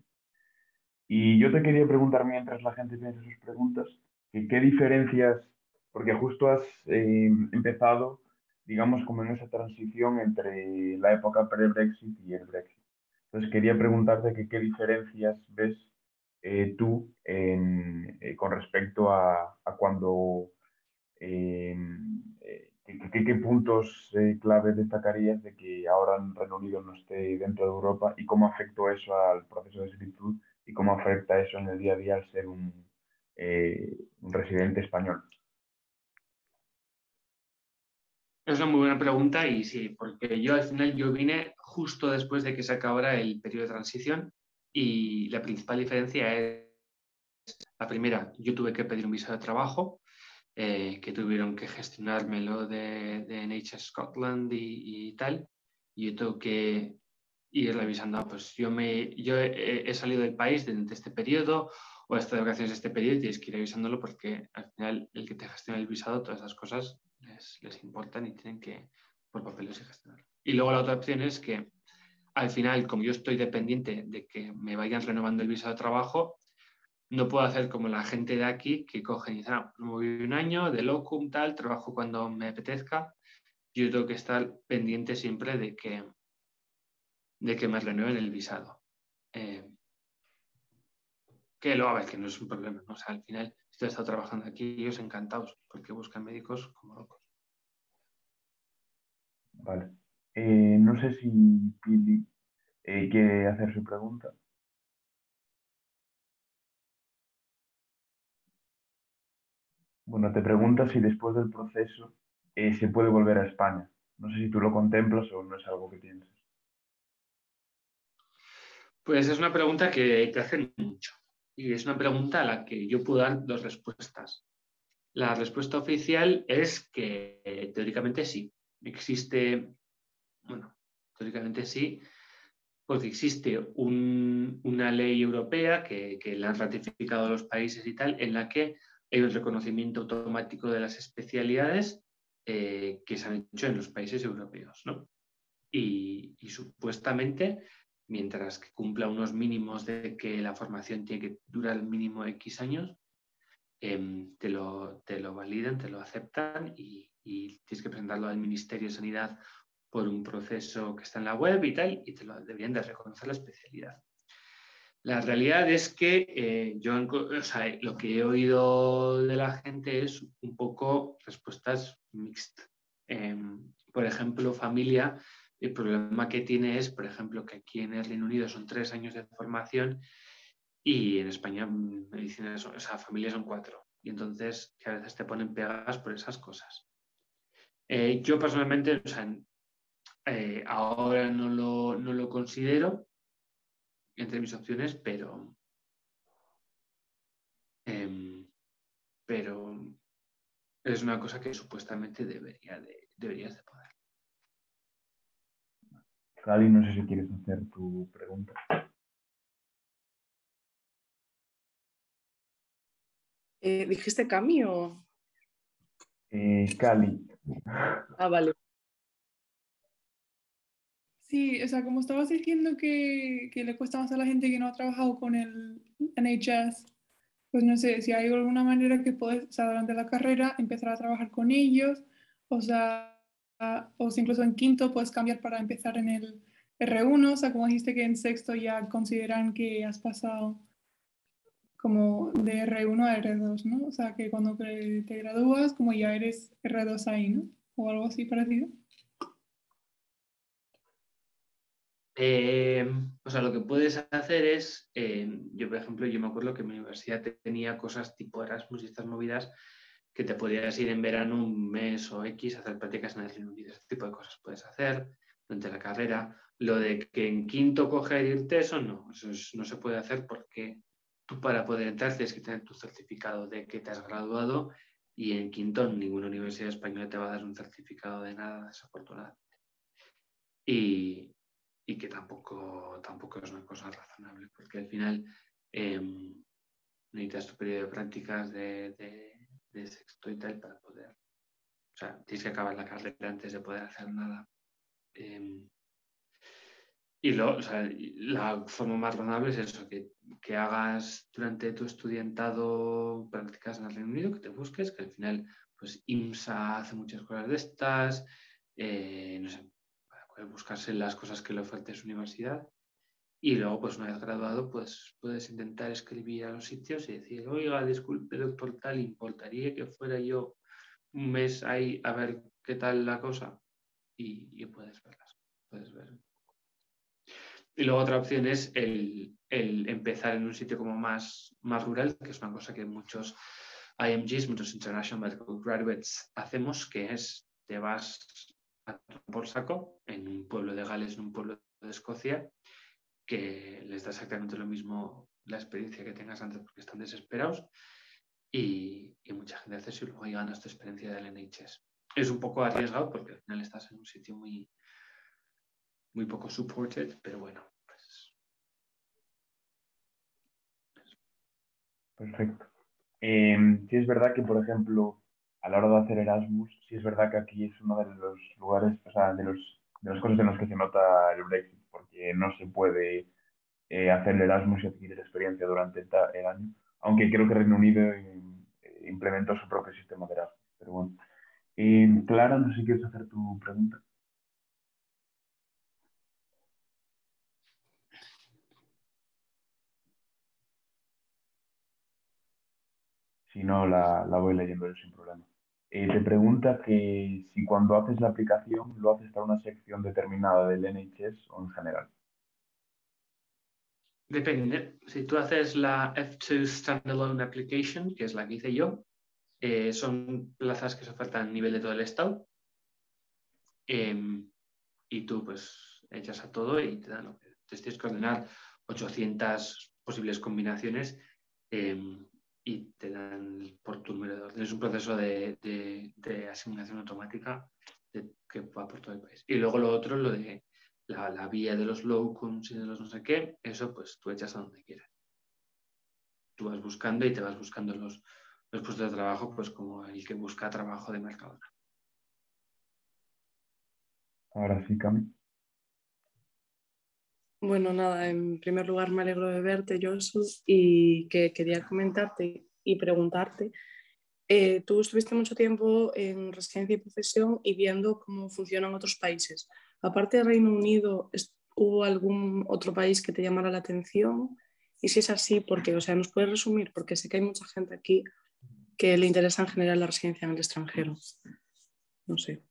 Y yo te quería preguntar mientras la gente piensa sus preguntas, ¿qué diferencias, porque justo has eh, empezado, digamos, como en esa transición entre la época pre-Brexit y el Brexit. Entonces quería preguntarte que, qué diferencias ves eh, tú eh, con respecto a, a cuando ¿Qué, puntos eh, clave destacarías de que ahora el Reino Unido no esté dentro de Europa y cómo afectó eso al proceso de solicitud y cómo afecta eso en el día a día al ser un, eh, residente español? Es una muy buena pregunta y sí, porque yo al final yo vine justo después de que se acabara el periodo de transición y la principal diferencia es, la primera, yo tuve que pedir un visado de trabajo eh, que tuvieron que gestionármelo de, de Scotland y, tal. Y yo tengo que ir revisando, pues yo, me, yo he, salido del país durante este periodo o he estado de vacaciones este periodo y tienes que ir revisándolo porque al final el que te gestiona el visado, todas esas cosas les, les importan y tienen que por papeles y gestionarlo. Y luego la otra opción es que al final, como yo estoy dependiente de que me vayan renovando el visado de trabajo, no puedo hacer como la gente de aquí que cogen y dicen, ah, me voy un año de locum, tal, trabajo cuando me apetezca. Yo tengo que estar pendiente siempre de que, de que me renueven el visado. Eh, que lo a que no es un problema. ¿no? Al final, estoy estado trabajando aquí, ellos encantados, porque buscan médicos como locos. Vale. Eh, no sé si Pili eh, quiere hacer su pregunta. Bueno, te preguntas si después del proceso eh, se puede volver a España. No sé si tú lo contemplas o no es algo que piensas. Pues es una pregunta que te hacen mucho y es una pregunta a la que yo puedo dar dos respuestas. La respuesta oficial es que teóricamente sí. Existe, bueno, teóricamente sí, porque existe una ley europea que, la han ratificado los países y tal, en la que un reconocimiento automático de las especialidades eh, que se han hecho en los países europeos. Y, supuestamente, mientras que cumpla unos mínimos de que la formación tiene que durar el mínimo X años, em, te, lo, te, lo, validan, te lo aceptan y, y tienes que presentarlo al Ministerio de Sanidad por un proceso que está en la web y tal, y te lo deberían de reconocer la especialidad. La realidad es que eh, yo lo que he oído de la gente es un poco respuestas mixtas. Em, por ejemplo, familia, el problema que tiene es, por ejemplo, que aquí en el Reino Unido son tres años de formación y en España medicina, o sea, familia son cuatro. Y entonces que a veces te ponen pegas por esas cosas. Eh, yo personalmente, eh, ahora no lo, no lo considero entre mis opciones, pero, em, pero es una cosa que supuestamente debería de, deberías de poder. Javi, no sé si quieres hacer tu pregunta. Eh, ¿Dijiste Cami o...? Eh, Cali. Ah, vale. Sí, o sea, como estabas diciendo que, que, le cuesta más a la gente que no ha trabajado con el NHS, pues no sé si hay alguna manera que puedes, o sea, durante la carrera empezar a trabajar con ellos, o sea, o si incluso en quinto puedes cambiar para empezar en el R1, o sea, como dijiste que en sexto ya consideran que has pasado como de R1 a R2, ¿no? O sea, que cuando te gradúas, como ya eres R2 ahí, ¿no? O algo así parecido. Eh, o sea, lo que puedes hacer es, eh, yo por ejemplo, yo me acuerdo que mi universidad tenía cosas tipo Erasmus y estas movidas que te podías ir en verano un mes o X a hacer prácticas en el Reino Unido. Ese tipo de cosas puedes hacer durante la carrera. Lo de que en quinto coger irte, eso no, eso no se puede hacer porque tú para poder entrar tienes que tener tu certificado de que te has graduado y en quinto ninguna universidad española te va a dar un certificado de nada, desafortunadamente. Y, tampoco, tampoco es una cosa razonable, porque al final em, necesitas tu periodo de prácticas de, sexto y tal para poder, o sea, tienes que acabar la carrera antes de poder hacer nada. Em, y lo, o sea, la forma más razonable es eso, que, que, hagas durante tu estudiantado prácticas en el Reino Unido, que te busques, que al final, pues IMSA hace muchas cosas de estas, eh, no sé, buscarse las cosas que le ofrece su universidad. Y luego, pues una vez graduado, pues puedes intentar escribir a los sitios y decir, oiga, disculpe, doctor, tal, ¿importaría que fuera yo un mes ahí a ver qué tal la cosa? Y, puedes verlas, puedes ver. Y luego otra opción es el, el, empezar en un sitio como más, más rural, que es una cosa que muchos IMGs, muchos International Medical Graduates hacemos, que es te vas por saco en un pueblo de Gales, en un pueblo de Escocia, que les da exactamente lo mismo la experiencia que tengas antes porque están desesperados y, mucha gente hace eso y luego ganas tu experiencia del NHS. Es un poco arriesgado porque al final estás en un sitio muy, muy poco supported, pero bueno. Pues... Perfecto. Eh, sí es verdad que, por ejemplo, a la hora de hacer Erasmus, sí es verdad que aquí es uno de los lugares, o sea, de, los, de las cosas en las que se nota el Brexit, porque no se puede eh, hacer el Erasmus y adquirir experiencia durante el, año, aunque creo que Reino Unido eh, implementó su propio sistema de Erasmus. Pero bueno. Eh, Clara, no sé si quieres hacer tu pregunta. Si no, la, la voy leyendo yo sin problema. Eh, te pregunta que si cuando haces la aplicación lo haces para una sección determinada del NHS o en general. Depende. Si tú haces la F2 Standalone Application, que es la que hice yo, eh, son plazas que se ofertan a nivel de todo el estado. Em, y tú pues echas a todo y te dan lo que tienes que ordenar 800 posibles combinaciones em, y te dan por tu número de orden. Es un proceso de, asignación automática que va por todo el país. Y luego lo otro, lo de la, vía de los locums y de los no sé qué, eso pues tú echas a donde quieras. Tú vas buscando y te vas buscando los, los puestos de trabajo, pues como el que busca trabajo de mercado. Ahora sí, Cami. Bueno, nada, en primer lugar me alegro de verte, Josu, y que quería comentarte y preguntarte. Eh, tú estuviste mucho tiempo en residencia y profesión y viendo cómo funcionan otros países. Aparte de Reino Unido, ¿hubo algún otro país que te llamara la atención? Y si es así, ¿por qué? O sea, ¿nos puedes resumir? Porque sé que hay mucha gente aquí que le interesa en general la residencia en el extranjero. No sé.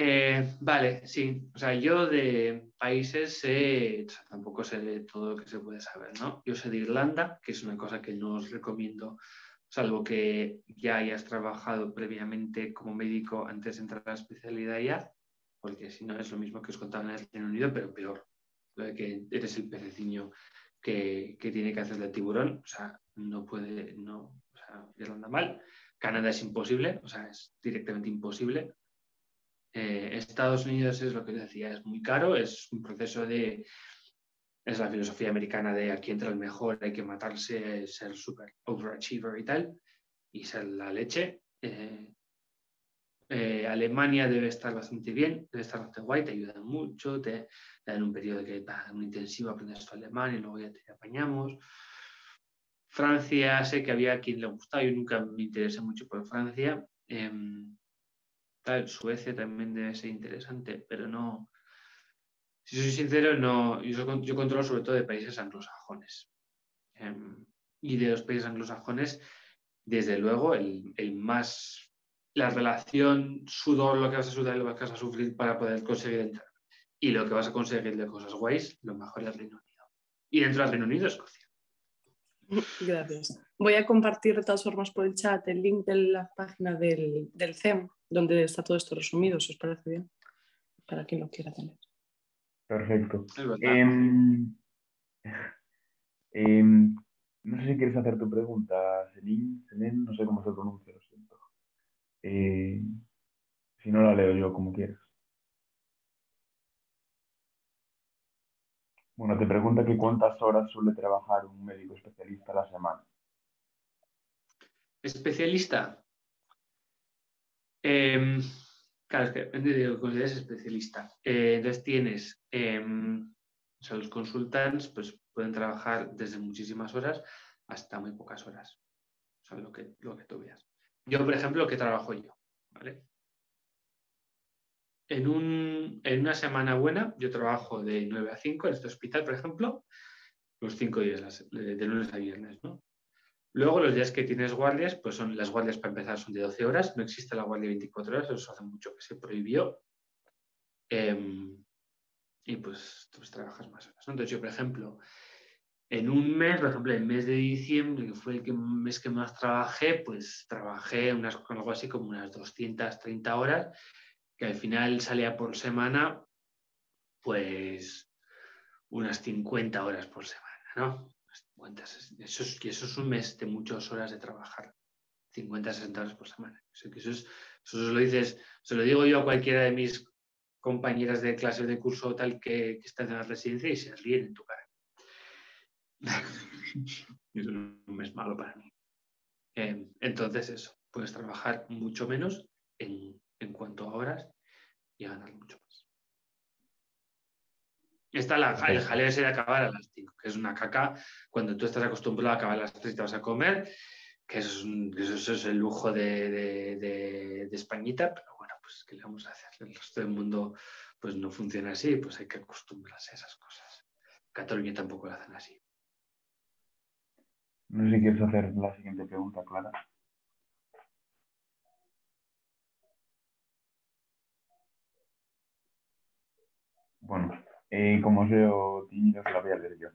Eh, vale, sí. O sea, yo de países sé, tampoco sé de todo lo que se puede saber, ¿no? Yo sé de Irlanda, que es una cosa que no os recomiendo, salvo que ya hayas trabajado previamente como médico antes de entrar a la especialidad ya porque si no es lo mismo que os contaba en el Reino Unido, pero peor. Lo de que eres el pececiño que, tiene que hacer el tiburón, o sea, no puede, no, o sea, anda mal. Canadá es imposible, o sea, es directamente imposible. Eh, Estados Unidos es lo que decía, es muy caro, es un proceso de, es la filosofía americana de aquí entra el mejor, hay que matarse, ser super overachiever y tal, y ser la leche. Eh, eh, Alemania debe estar bastante bien, debe estar bastante guay, te ayudan mucho, te, dan un periodo que va un intensivo, aprendes tu alemán y luego ya te apañamos. Francia, sé que había quien le gustaba, yo nunca me interesé mucho por Francia. Em, tal, Suecia también debe ser interesante, pero no. Si soy sincero, no, yo, yo controlo sobre todo de países anglosajones. Em, y de los países anglosajones, desde luego, el, el más la relación sudor, lo que vas a sudar y lo que vas a sufrir para poder conseguir entrar. Y lo que vas a conseguir de cosas guays, lo mejor es Reino Unido. Y dentro del Reino Unido, Escocia. <laughs> Gracias. Voy a compartir de todas formas por el chat el link de la página del, del CEM, donde está todo esto resumido, si os parece bien, para quien lo quiera tener. Perfecto. Em, <laughs> em, no sé si quieres hacer tu pregunta, Celine, no sé cómo se pronuncia, lo siento. Eh, si no la leo yo como quieras. Bueno, te pregunta que cuántas horas suele trabajar un médico especialista a la semana. ¿Especialista? Em, claro, es que depende de lo que consideres especialista. Eh, entonces tienes, em, o sea, los consultants pues, pueden trabajar desde muchísimas horas hasta muy pocas horas. O sea, lo que, lo que tú veas. Yo, por ejemplo, ¿qué trabajo yo? En, una semana buena, yo trabajo de 9 a 5 en este hospital, por ejemplo, los 5 días, de lunes a viernes, ¿no? Luego, los días que tienes guardias, pues son las guardias para empezar son de 12 horas, no existe la guardia de 24 horas, eso hace mucho que se prohibió. Em, y pues, trabajas más horas. Entonces, yo, por ejemplo, en un mes, por ejemplo, el mes de diciembre, que fue el mes que más trabajé, pues trabajé unas, algo así como unas 230 horas, que al final salía por semana, pues unas 50 horas por semana, ¿no? Eso es, eso es un mes de muchas horas de trabajar, 50, 60 horas por semana. Eso, eso, es, eso se lo dices, se lo digo yo a cualquiera de mis compañeras de clase de curso tal que, que en la residencia y se ríen en tu cara. <laughs> es un mes malo para mí. Eh, entonces, eso, puedes trabajar mucho menos en, cuanto a horas y ganar mucho más. Está la, el jaleo ese de acabar a las 5, que es una caca cuando tú estás acostumbrado a acabar a las 3 y te vas a comer, que eso es, el lujo de, de, Españita, pero bueno, pues ¿qué le vamos a hacer? El resto del mundo pues no funciona así, pues hay que acostumbrarse a esas cosas. Cataluña tampoco lo hacen así. No sé si quieres hacer la siguiente pregunta, Clara. Bueno, eh, como os veo tímido, se la voy a leer yo.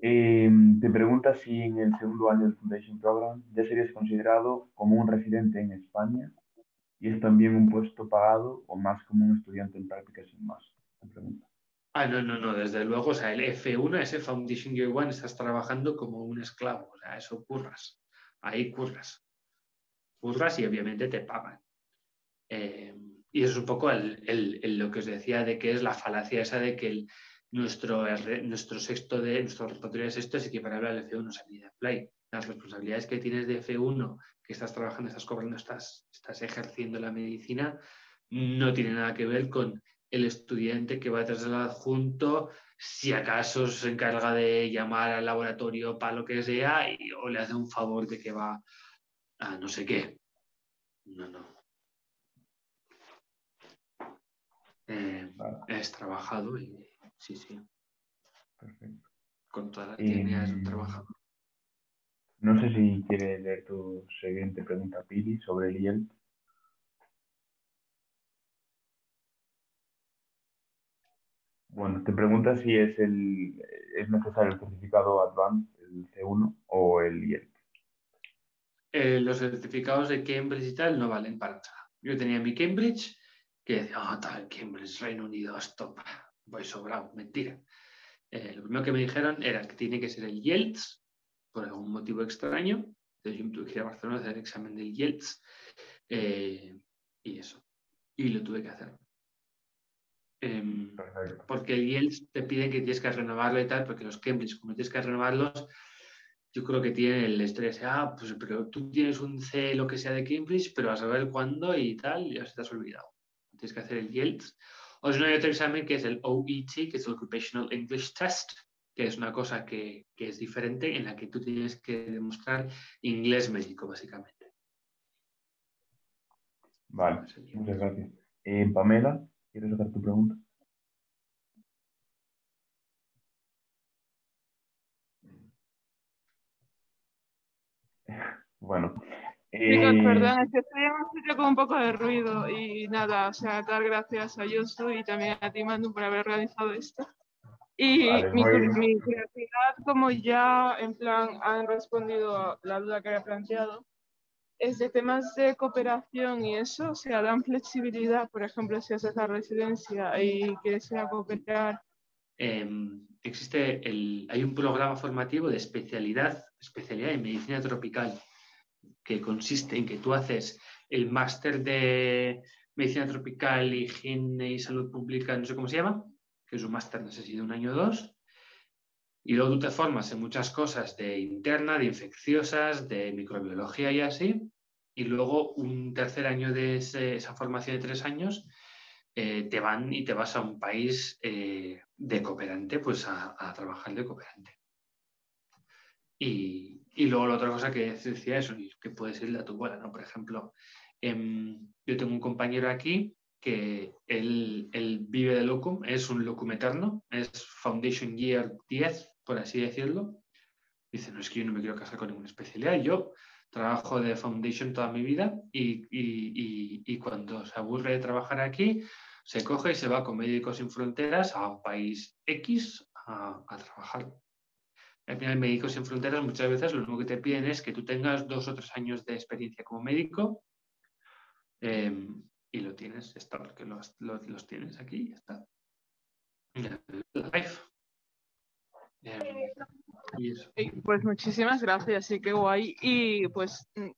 Eh, te pregunta si en el segundo año del Foundation Program ya serías considerado como un residente en España y es también un puesto pagado o más como un estudiante en prácticas sin más. pregunta. Ah, no, no, no, desde luego, o sea, el F1, ese Foundation Year One, estás trabajando como un esclavo, o sea, eso curras, ahí curras. Curras y obviamente te pagan. Eh, y es un poco lo que os decía de que es la falacia esa de que nuestro, nuestro sexto de nuestro repertorio de sexto es equiparable al F1 salida play. Las responsabilidades que tienes de F1, que estás trabajando, estás cobrando, estás, estás ejerciendo la medicina, no tiene nada que ver con el estudiante que va detrás del adjunto, si acaso se encarga de llamar al laboratorio para lo que sea o le hace un favor de que va a no sé qué. No, no. Eh, es trabajado y sí, sí. Perfecto. Con todas las líneas de un trabajador. No sé si quiere leer tu siguiente pregunta, Pili, sobre el IELTS. Bueno, te pregunta si es, el, es necesario el certificado Advanced, el C1 o el IELTS. Eh, los certificados de Cambridge y tal no valen para nada. Yo tenía mi Cambridge que decía, ah, tal, Cambridge, Reino Unido, stop, voy sobrado, mentira. Eh, lo primero que me dijeron era que tiene que ser el IELTS, por algún motivo extraño. Entonces yo me tuve que ir a Barcelona a hacer el examen del IELTS eh, y eso. Y lo tuve que hacer. Em, porque el IELTS te pide que tienes que renovarlo y tal, porque los Cambridge, como tienes que renovarlos, yo creo que tiene el estrés, ah, pues pero tú tienes un C, lo que sea de Cambridge, pero a saber cuándo y tal, ya se te has olvidado. Tienes que hacer el IELTS. O si no, hay otro examen que es el OET, que es el Occupational English Test, que es una cosa que, que es diferente, en la que tú tienes que demostrar inglés médico, básicamente. Vale, muchas gracias. Eh, Pamela, ¿Quieres hacer tu pregunta? <laughs> Bueno. Chicos, eh, perdón, es que estoy en un sitio con un poco de ruido y nada, o sea, dar gracias a Yosu y también a ti, Manu, por haber organizado esto. Y mi, mi, curiosidad, como ya en plan han respondido a la duda que había planteado, es de temas de cooperación y eso, o sea, dan flexibilidad, por ejemplo, si haces la residencia y quieres ir a cooperar. Em, existe el, hay un programa formativo de especialidad, especialidad en medicina tropical, que consiste en que tú haces el máster de medicina tropical, higiene y salud pública, no sé cómo se llama, que es un máster, no sé si de un año o dos, y luego tú te formas en muchas cosas de interna, de infecciosas, de microbiología y así. Y luego un tercer año de esa formación de tres años eh, te van y te vas a un país eh, de cooperante, pues a, trabajar de cooperante. Y, y, luego la otra cosa que decía eso, que puede ser la tu ¿no? Por ejemplo, em, yo tengo un compañero aquí que él, él, vive de locum, es un locum eterno, es Foundation Year 10 por así decirlo. Dice, no es que yo no me quiero casar con ninguna especialidad. Yo trabajo de foundation toda mi vida y, y, y, cuando se aburre de trabajar aquí, se coge y se va con Médicos Sin Fronteras a un país X a, a trabajar. Al final, Médicos Sin Fronteras muchas veces lo único que te piden es que tú tengas dos o tres años de experiencia como médico em, y lo tienes, está, porque los, los, tienes aquí y está. Life. Pues muchísimas gracias, sí, qué guay. Y pues, mm,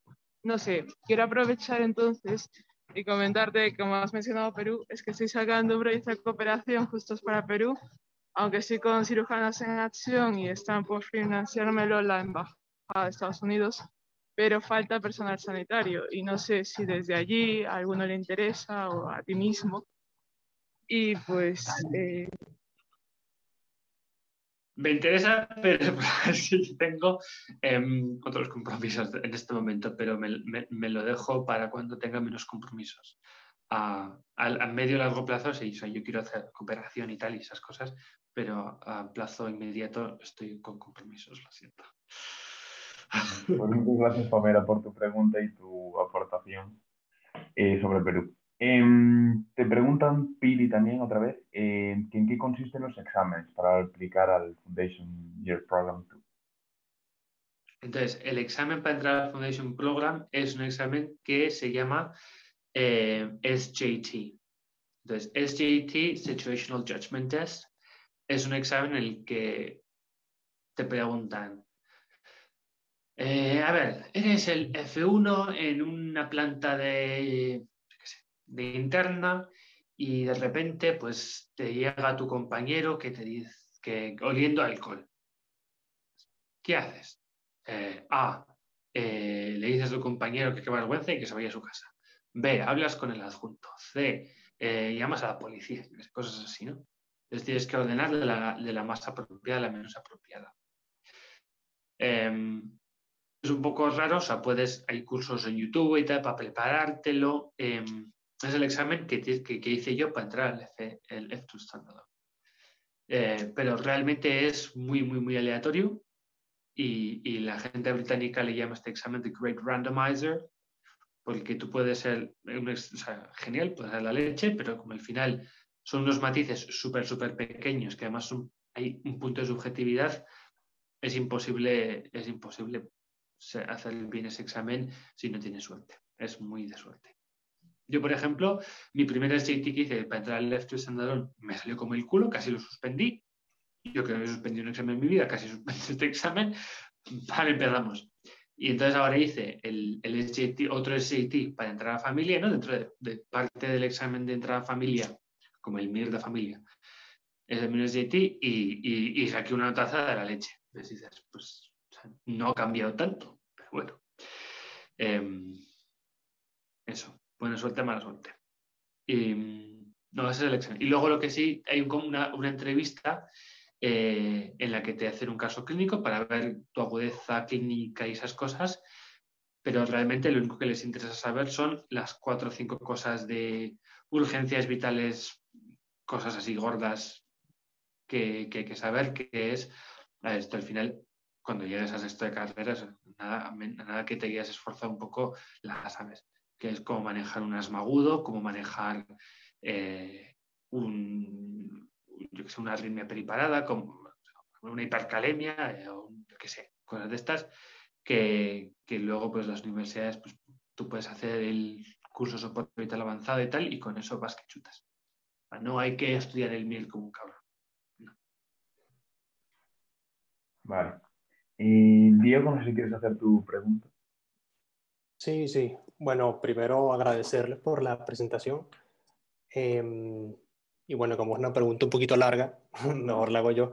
no sé, quiero aprovechar entonces y comentarte, como has mencionado Perú, es que estoy sacando un proyecto de cooperación justos para Perú, aunque estoy con cirujanos en acción y están por financiármelo la Embajada de Estados Unidos, pero falta personal sanitario y no sé si desde allí a alguno le interesa o a ti mismo. Y pues eh, me interesa, pero <laughs> sí tengo em, otros compromisos en este momento, pero me, lo dejo para cuando tenga menos compromisos. A, medio y largo plazo, sí, yo quiero hacer cooperación y tal y esas cosas, pero a plazo inmediato estoy con compromisos, lo siento. Pues muchas gracias, Pamela, por tu pregunta y tu aportación eh, sobre Perú. Em, te preguntan, Pili, también otra vez, en qué consisten los exámenes para aplicar al Foundation Year Program 2. Entonces, el examen para entrar al Foundation Program es un examen que se llama eh, SJT. Entonces, SJT, Situational Judgment Test, es un examen en el que te preguntan, eh, a ver, eres el F1 en una planta de interna y de repente pues te llega tu compañero que te dice que oliendo alcohol. ¿Qué haces? Eh, a. Eh, le dices a tu compañero que qué vergüenza y que se vaya a su casa. B. Hablas con el adjunto. C. Llamas a la policía. Cosas así, ¿no? Entonces tienes que ordenar de la, de la más apropiada a la menos apropiada. Em, es un poco raro, o sea, puedes, hay cursos en YouTube y tal para preparártelo. Em, es el examen que, que, hice yo para entrar al F, el F2 Standard. Eh, pero realmente es muy, muy, muy aleatorio y, y, la gente británica le llama este examen The Great Randomizer porque tú puedes ser o sea, genial, puedes ser la leche, pero como al final son unos matices súper, súper pequeños que además hay un punto de subjetividad, es imposible, es imposible hacer bien ese examen si no tienes suerte. Es muy de suerte. Yo, por ejemplo, mi primer SAT que hice para entrar al Left to Standalone me salió como el culo, casi lo suspendí. Yo que he suspendido un examen en mi vida, casi suspendí <laughs> este examen. Vale, empezamos. Y entonces ahora hice el, el otro SAT para entrar a familia, ¿no? Dentro de, parte del examen de entrada a familia, como el MIR de familia, es el SAT y, y, y, saqué una taza de la leche. Entonces dices, pues no ha cambiado tanto, pero bueno. Em, eso, buena suerte, mala suerte. Y, no, es el examen. Y luego lo que sí, hay una, una entrevista eh, en la que te hacen un caso clínico para ver tu agudeza clínica y esas cosas, pero realmente lo único que les interesa saber son las cuatro o cinco cosas de urgencias vitales, cosas así gordas que, hay que saber, que es esto al final cuando llegues a esto de carreras, nada, nada que te hayas esforzado un poco, la sabes, que es cómo manejar un asma agudo, cómo manejar eh, un, yo que sé, una arritmia periparada, como una hipercalemia, eh, o yo que sé, cosas de estas, que, que, luego pues las universidades, pues tú puedes hacer el curso soporte vital avanzado y tal, y con eso vas que chutas. No hay que estudiar el miel como un cabrón. Vale. Y Diego, no sé si quieres hacer tu pregunta. Sí, sí. Bueno, primero agradecerles por la presentación. Em, y bueno, como es una pregunta un poquito larga, <laughs> mejor la hago yo.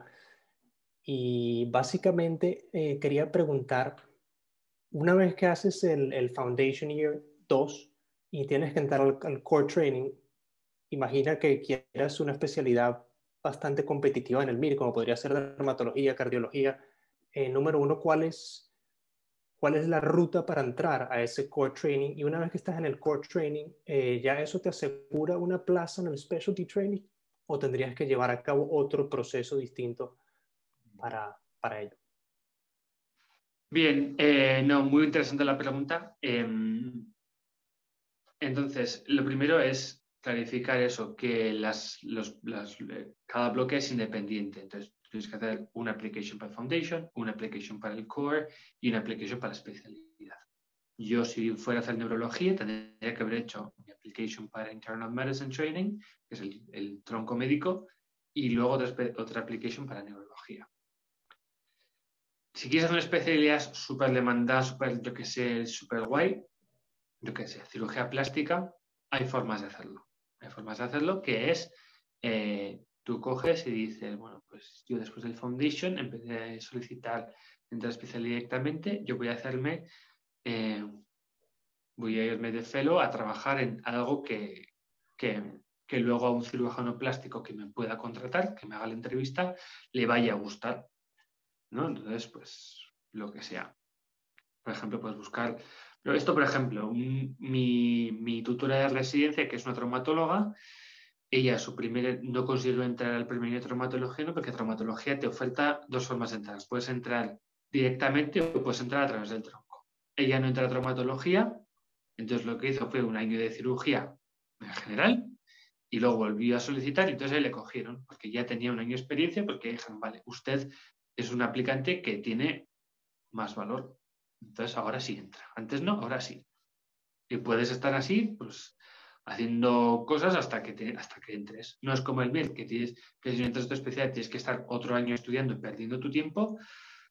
Y básicamente eh, quería preguntar, una vez que haces el, el, Foundation Year 2 y tienes que entrar al, al Core Training, imagina que quieras una especialidad bastante competitiva en el MIR, como podría ser dermatología, cardiología, eh, número uno, ¿cuál es, cuál es la ruta para entrar a ese core training. Y una vez que estás en el core training, eh, ¿ya eso te asegura una plaza en el specialty training? ¿O tendrías que llevar a cabo otro proceso distinto para, para ello? Bien, eh, no, muy interesante la pregunta. Em, entonces, lo primero es clarificar eso, que las, los, las, cada bloque es independiente. Entonces, tienes que hacer una application para Foundation, una application para el Core y una application para especialidad. Yo, si fuera a hacer neurología, tendría que haber hecho mi application para Internal Medicine Training, que es el, tronco médico, y luego otra, otra application para neurología. Si quieres hacer una especialidad súper demandada, súper, yo que sé, súper guay, yo que sé, cirugía plástica, hay formas de hacerlo. Hay formas de hacerlo que es eh, tú coges y dices, bueno, pues yo después del foundation, en vez de solicitar entrar a especialidad directamente, yo voy a hacerme, eh, voy a irme de fellow a trabajar en algo que, que, luego a un cirujano plástico que me pueda contratar, que me haga la entrevista, le vaya a gustar. ¿no? Entonces, pues lo que sea. Por ejemplo, puedes buscar. Pero esto, por ejemplo, mi, mi tutora de residencia, que es una traumatóloga, ella su no consiguió entrar al primer año traumatología porque traumatología te oferta dos formas de entrar. Puedes entrar directamente o puedes entrar a través del tronco. Ella no entra a traumatología, entonces lo que hizo fue un año de cirugía en general y luego volvió a solicitar y entonces ahí le cogieron porque ya tenía un año de experiencia porque dijeron, vale, usted es un aplicante que tiene más valor. Entonces ahora sí entra. Antes no, ahora sí. Y puedes estar así, pues haciendo cosas hasta que, hasta que entres. No es como el MIR, que, tienes, que si entras tu tienes que estar otro año estudiando y perdiendo tu tiempo,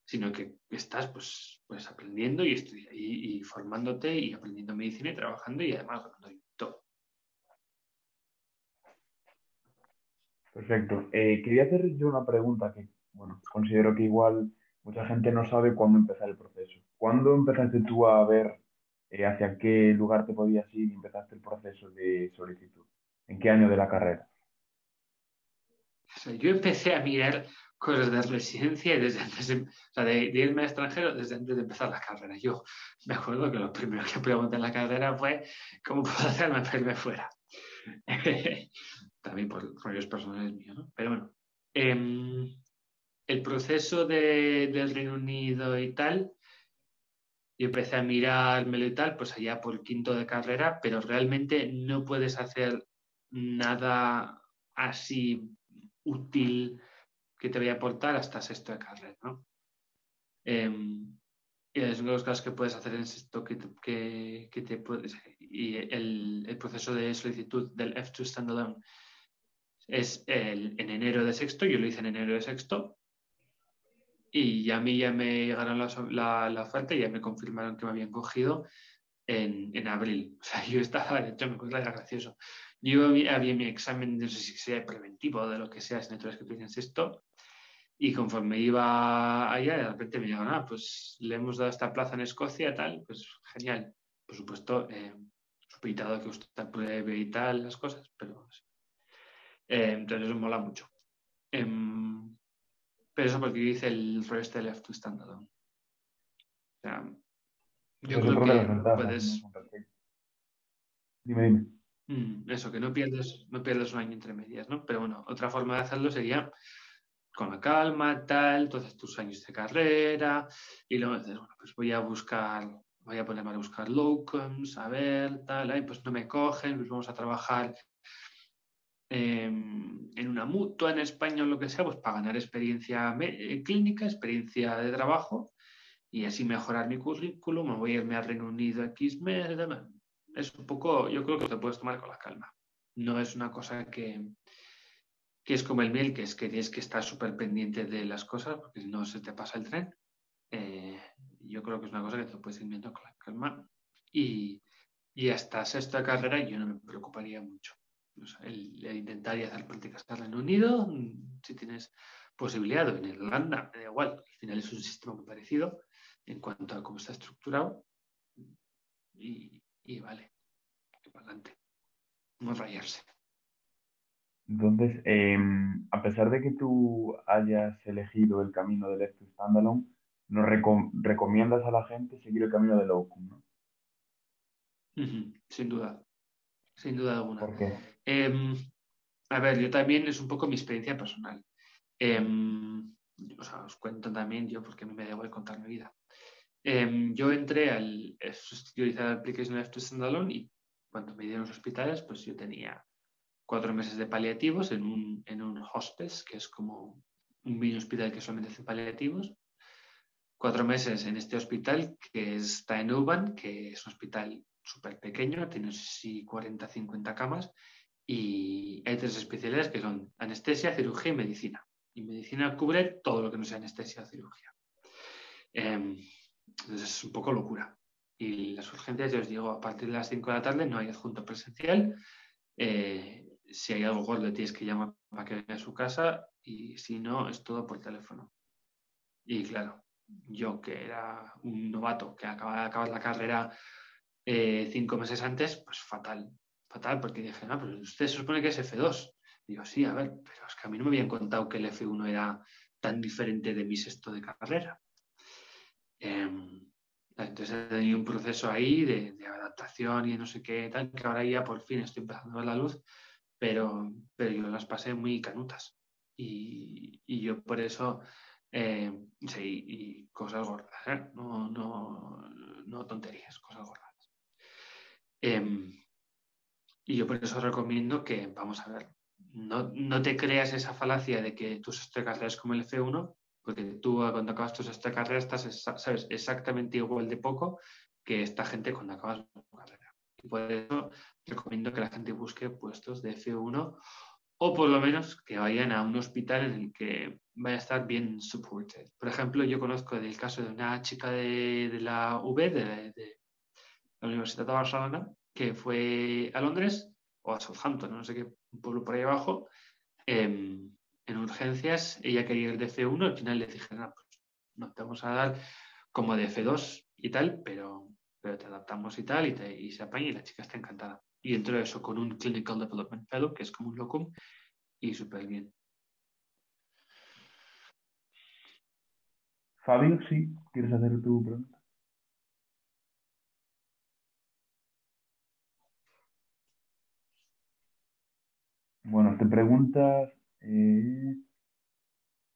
sino que estás pues, pues aprendiendo y, y, y formándote y aprendiendo medicina y trabajando y además ganando todo. Perfecto. Eh, quería hacer yo una pregunta que, bueno, considero que igual mucha gente no sabe cuándo empezar el proceso. ¿Cuándo empezaste tú a ver eh, hacia qué lugar te podías ir y empezaste el proceso de solicitud? ¿En qué año de la carrera? yo empecé a mirar cosas de residencia y desde antes, de, o sea, de, irme al extranjero desde antes de empezar la carrera. Yo me acuerdo que lo primero que pregunté en la carrera fue cómo puedo hacerme para irme fuera. <laughs> También por rollos personales míos, ¿no? Pero bueno, em, el proceso de, del Reino Unido y tal, yo empecé a mirármelo y tal, pues allá por quinto de carrera, pero realmente no puedes hacer nada así útil que te voy a aportar hasta sexto de carrera, ¿no? Em, y es de los casos que puedes hacer en sexto que, que, te puedes... Y el, el, proceso de solicitud del F2 Standalone es el, en enero de sexto, yo lo hice en enero de sexto, y a mí ya me llegaron la, la, oferta y ya me confirmaron que me habían cogido en, en abril. O sea, <laughs> yo estaba, de hecho, me era gracioso. Yo había, mi examen, no sé si sea preventivo o de lo que sea, si que piensas esto, y conforme iba allá, de repente me dijeron, ah, pues le hemos dado esta plaza en Escocia, tal, pues genial. Por supuesto, eh, que usted puede y tal, las cosas, pero eh, entonces eso mola mucho. Pero eso porque dice el rest de Left to Standalone. O sea, yo creo que puedes. Dime, dime. Mm, eso, que no pierdes, no pierdes un año entre medias, ¿no? Pero bueno, otra forma de hacerlo sería con la calma, tal, entonces tus años de carrera, y luego dices, bueno, pues voy a buscar, voy a ponerme a buscar locums, a ver, tal, ahí pues no me cogen, pues vamos a trabajar em, en una mutua en España o lo que sea, pues para ganar experiencia eh, clínica, experiencia de trabajo, y así mejorar mi currículum, me voy a irme al Reino Unido X meses, es un poco, yo creo que te puedes tomar con la calma. No es una cosa que, que es como el miel, que es que tienes que estar súper pendiente de las cosas, porque si no se te pasa el tren. Eh, yo creo que es una cosa que te puedes ir viendo con la calma. Y, y hasta sexta carrera yo no me preocuparía mucho. El, intentar y hacer prácticas en Reino Unido, si tienes posibilidad, o en Irlanda, da igual, al final es un sistema muy parecido en cuanto a cómo está estructurado. Y, y vale, para adelante, no rayarse. Entonces, em, a pesar de que tú hayas elegido el camino del Left Standalone, ¿nos recomiendas a la gente seguir el camino de Locum, ¿no? Sin duda, sin duda alguna. ¿Por qué? Em, a ver, yo también es un poco mi experiencia personal. Em, o sea, os cuento también yo porque mí me da igual contar mi vida. Em, yo entré al sustituir Application to Standalone y cuando me dieron los hospitales, pues yo tenía cuatro meses de paliativos en un, en un hospice, que es como un mini hospital que solamente hace paliativos. Cuatro meses en este hospital que está en Uban, que es un hospital súper pequeño, tiene sí 40, 50 camas y hay tres especialidades que son anestesia, cirugía y medicina. Y medicina cubre todo lo que no sea anestesia o cirugía. Em, entonces es un poco locura. Y las urgencias, ya os digo, a partir de las 5 de la tarde no hay adjunto presencial. Eh, si hay algo gordo, tienes que llamar para que venga a su casa y si no, es todo por teléfono. Y claro, yo que era un novato que acaba de la carrera eh, cinco meses antes, pues fatal, fatal, porque dije, no, pero usted se supone que es F2. Digo, sí, a ver, pero es que a mí no me habían contado que el F1 era tan diferente de mi sexto de carrera. Em, entonces he tenido un proceso ahí de, adaptación y no sé qué tal, que ahora ya por fin estoy empezando a ver la luz, pero, pero yo las pasé muy canutas. Y, y yo por eso, eh, sí, y cosas gordas, ¿eh? no, no, no, tonterías, cosas gordas. Y yo por eso recomiendo que, vamos a ver, no, no te creas esa falacia de que tus estrellas como el F1, porque tú cuando acabas tu esta carrera estás sabes exactamente igual de poco que esta gente cuando acabas tu carrera. Y por eso recomiendo que la gente busque puestos de F1 o por lo menos que vayan a un hospital en el que vaya a estar bien supported. Por ejemplo, yo conozco el caso de una chica de, la V, de, la Universidad de Barcelona, que fue a Londres o a Southampton, no sé qué, pueblo por ahí abajo, en, urgencias, ella quería el de C1, al final le dije, no, pues no te vamos a dar como de F2 y tal, pero, te adaptamos y tal, y, y se apaña y la chica está encantada. Y entró eso con un Clinical Development Fellow, que es como un locum, y súper bien. Fabio, sí, ¿quieres hacer tu pregunta? Bueno, te preguntas eh,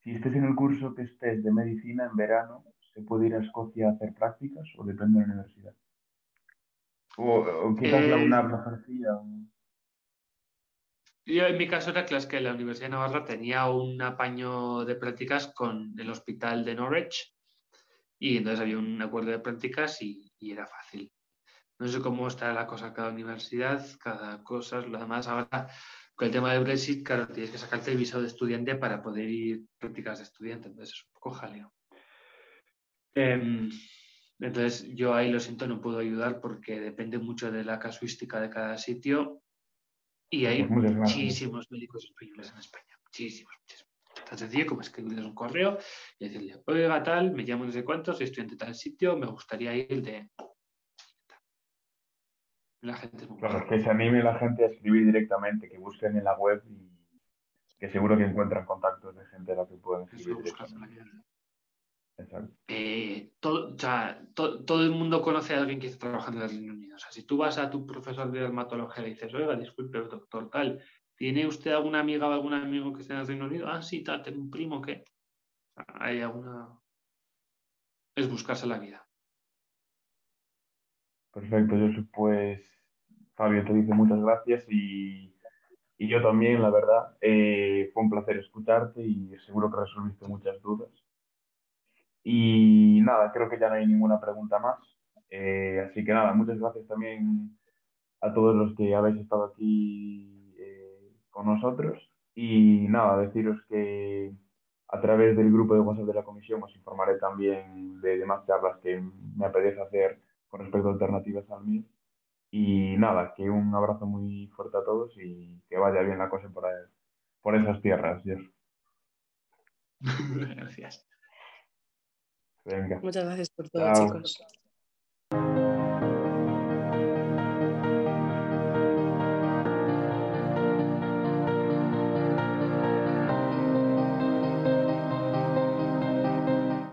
si estés en el curso que estés de medicina en verano, ¿se puede ir a Escocia a hacer prácticas o depende de la universidad? O, quizás la Eh, UNAV lo ofrecía. Yo en mi caso era que la Universidad de Navarra tenía un apaño de prácticas con el hospital de Norwich y entonces había un acuerdo de prácticas y, y era fácil. No sé cómo está la cosa cada universidad, cada cosa, lo demás ahora con el tema del Brexit, claro, tienes que sacarte el visado de estudiante para poder ir prácticas de estudiante, entonces es un poco jaleo. Em, entonces yo ahí lo siento, no puedo ayudar porque depende mucho de la casuística de cada sitio y hay Pues muchísimos médicos españoles en España, muchísimos, muchísimos. Tan sencillo como escribirles un correo y decirle, oiga, tal, me llamo no sé cuánto, soy estudiante de tal sitio, me gustaría ir de... La gente es muy Claro, que se anime la gente a escribir directamente, que busquen en la web y que seguro que encuentran contactos de gente a la que pueden escribir buscarse la directamente. vida. Exacto. Eh, todo, o sea, to- todo el mundo conoce a alguien que está trabajando en el Reino Unido. O sea, si tú vas a tu profesor de dermatología y le dices, oiga, disculpe, doctor, tal, ¿tiene usted alguna amiga o algún amigo que esté en el Reino Unido? Ah, sí, tal, tengo un primo que. Hay alguna. Es buscarse la vida. Perfecto, Josu. Pues Fabio te dice muchas gracias y, y yo también, la verdad. Eh, fue un placer escucharte y seguro que resolviste muchas dudas. Y nada, creo que ya no hay ninguna pregunta más. Eh, así que nada, muchas gracias también a todos los que habéis estado aquí eh, con nosotros. Y nada, deciros que a través del grupo de WhatsApp de la comisión os informaré también de demás charlas que me apetece hacer con respecto a alternativas al mío. Y nada, que un abrazo muy fuerte a todos y que vaya bien la cosa por, ahí- por esas tierras, Dios. <laughs> Gracias. Venga. Muchas gracias por todo, Chao. chicos.